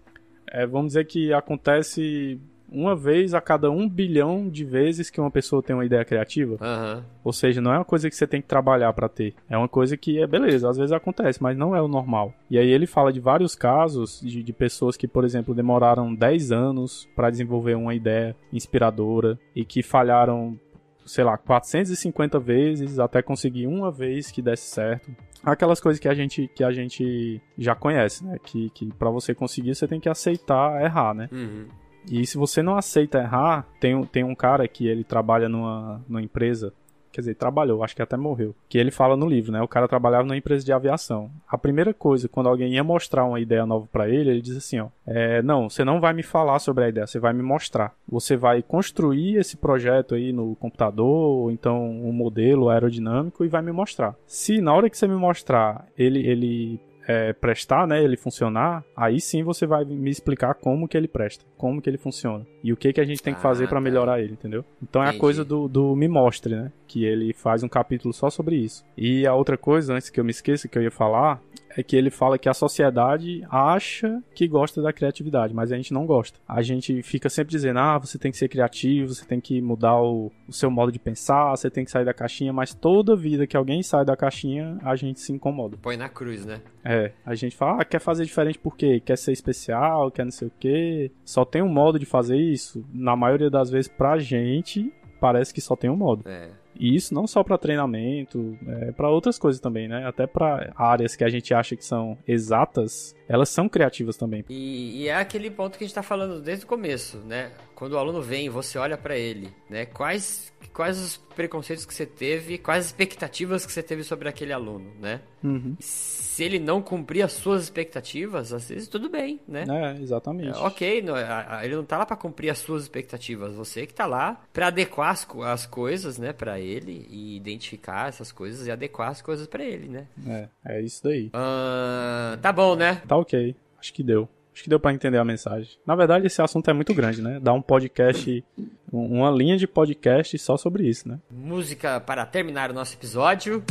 é, vamos dizer que acontece uma vez a cada um bilhão de vezes que uma pessoa tem uma ideia criativa. Uhum. Ou seja, não é uma coisa que você tem que trabalhar para ter. É uma coisa que é beleza, às vezes acontece, mas não é o normal. E aí ele fala de vários casos de, de pessoas que, por exemplo, demoraram 10 anos para desenvolver uma ideia inspiradora e que falharam sei lá, 450 vezes até conseguir uma vez que desse certo aquelas coisas que a gente que a gente já conhece, né? Que, que para você conseguir você tem que aceitar errar, né? Uhum. E se você não aceita errar, tem, tem um cara que ele trabalha numa, numa empresa quer dizer, trabalhou, acho que até morreu. Que ele fala no livro, né? O cara trabalhava numa empresa de aviação. A primeira coisa, quando alguém ia mostrar uma ideia nova para ele, ele diz assim, ó, é, não, você não vai me falar sobre a ideia, você vai me mostrar. Você vai construir esse projeto aí no computador, ou então um modelo aerodinâmico e vai me mostrar. Se na hora que você me mostrar, ele, ele é, prestar, né, ele funcionar, aí sim você vai me explicar como que ele presta, como que ele funciona e o que que a gente tem que fazer ah, para tá. melhorar ele, entendeu? Então Entendi. é a coisa do, do me mostre, né, que ele faz um capítulo só sobre isso. E a outra coisa, antes que eu me esqueça que eu ia falar, é que ele fala que a sociedade acha que gosta da criatividade, mas a gente não gosta. A gente fica sempre dizendo, ah, você tem que ser criativo, você tem que mudar o, o seu modo de pensar, você tem que sair da caixinha, mas toda vida que alguém sai da caixinha, a gente se incomoda. Põe na cruz, né? É, a gente fala, ah, quer fazer diferente por quê? Quer ser especial, quer não sei o quê. Só tem um modo de fazer isso. Na maioria das vezes, pra gente, parece que só tem um modo. É. E isso não só para treinamento, é, para outras coisas também, né? Até para áreas que a gente acha que são exatas, elas são criativas também. E, e é aquele ponto que a gente está falando desde o começo, né? Quando o aluno vem, você olha para ele, né? Quais quais os preconceitos que você teve, quais as expectativas que você teve sobre aquele aluno, né? Uhum. Se ele não cumprir as suas expectativas, às vezes tudo bem, né? É, exatamente. É, ok, não, ele não tá lá para cumprir as suas expectativas, você que tá lá para adequar as, as coisas, né, para ele e identificar essas coisas e adequar as coisas para ele, né? É, é isso daí. Uh, tá bom, né? Tá ok, acho que deu. Acho que deu para entender a mensagem. Na verdade, esse assunto é muito grande, né? Dá um podcast, uma linha de podcast só sobre isso, né? Música para terminar o nosso episódio.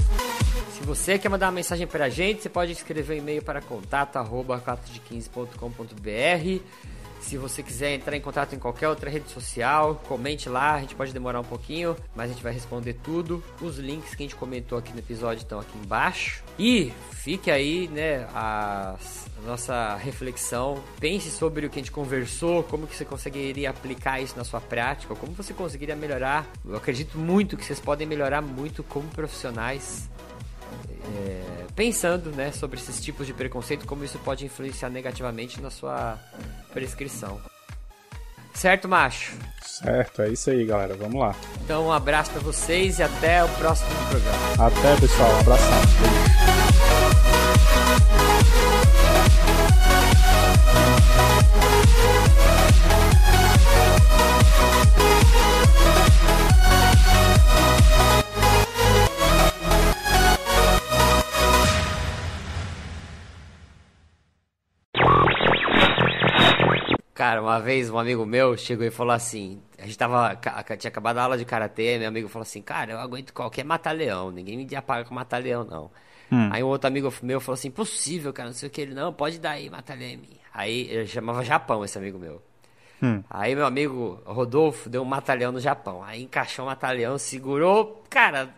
Se você quer mandar uma mensagem para a gente, você pode escrever um e-mail para contato@4de15.com.br. Se você quiser entrar em contato em qualquer outra rede social, comente lá, a gente pode demorar um pouquinho, mas a gente vai responder tudo. Os links que a gente comentou aqui no episódio estão aqui embaixo. E fique aí, né, a nossa reflexão. Pense sobre o que a gente conversou, como que você conseguiria aplicar isso na sua prática, como você conseguiria melhorar. Eu acredito muito que vocês podem melhorar muito como profissionais é, pensando né, sobre esses tipos de preconceito, como isso pode influenciar negativamente na sua prescrição. Certo, macho? Certo, é isso aí, galera. Vamos lá. Então, um abraço para vocês e até o próximo programa. Até, pessoal. Um abração. Cara, uma vez um amigo meu chegou e falou assim: a gente tava. Tinha acabado a aula de karatê, meu amigo falou assim, cara, eu aguento qualquer mata-leão, ninguém me apaga com mata-leão, não. Hum. Aí um outro amigo meu falou assim, impossível, cara, não sei o que. Ele, não, pode dar aí, mata-leão Aí ele chamava Japão, esse amigo meu. Hum. Aí meu amigo Rodolfo deu um mata-leão no Japão. Aí encaixou o mata-leão, segurou, cara,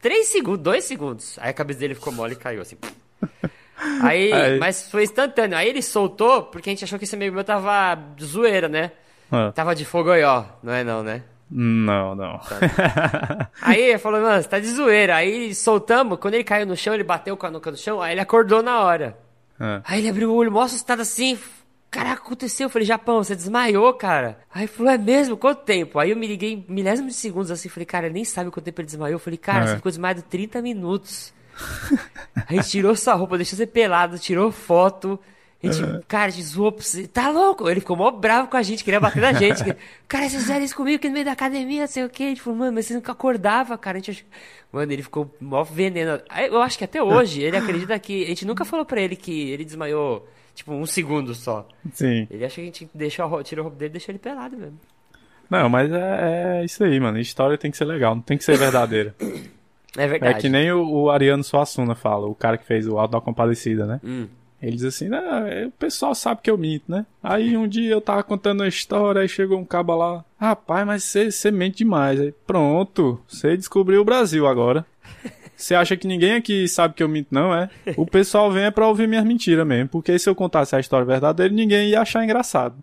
três segundos, dois segundos. Aí a cabeça dele ficou mole e caiu assim. Aí, aí, mas foi instantâneo. Aí ele soltou, porque a gente achou que esse amigo meu tava zoeira, né? Ah. Tava de fogo aí, ó. Não é não, né? Não, não. Tá. aí ele falou, mano, você tá de zoeira. Aí soltamos, quando ele caiu no chão, ele bateu com a nuca no chão, aí ele acordou na hora. Ah. Aí ele abriu o olho, mó assustado assim. Caraca, aconteceu? Eu falei, Japão, você desmaiou, cara. Aí ele falou, é mesmo? Quanto tempo? Aí eu me liguei milésimos de segundos assim, falei, cara, nem sabe quanto tempo ele desmaiou. Eu falei, cara, é. você ficou desmaiado 30 minutos. A gente tirou sua roupa, deixou você pelado, tirou foto. A gente, uhum. cara, a gente zoou pra você. Tá louco? Ele ficou mó bravo com a gente, queria bater na gente. cara, vocês fizeram isso comigo aqui no meio da academia, não sei o quê. A gente falou, mano, mas você nunca acordava, cara. A gente Mano, ele ficou mó veneno. Eu acho que até hoje ele acredita que. A gente nunca falou pra ele que ele desmaiou, tipo, um segundo só. Sim. Ele acha que a gente deixou, tirou o roupa dele e deixou ele pelado mesmo. Não, mas é, é isso aí, mano. A história tem que ser legal, não tem que ser verdadeira. É verdade. É que nem o, o Ariano Suassuna fala, o cara que fez o Alto da Compadecida, né? Hum. Ele diz assim, né, o pessoal sabe que eu minto, né? Aí um dia eu tava contando uma história, aí chegou um cabo lá, rapaz, mas você mente demais. Aí, pronto, você descobriu o Brasil agora. Você acha que ninguém aqui sabe que eu minto, não, é? O pessoal vem é pra ouvir minhas mentiras mesmo, porque se eu contasse a história verdadeira, ninguém ia achar engraçado.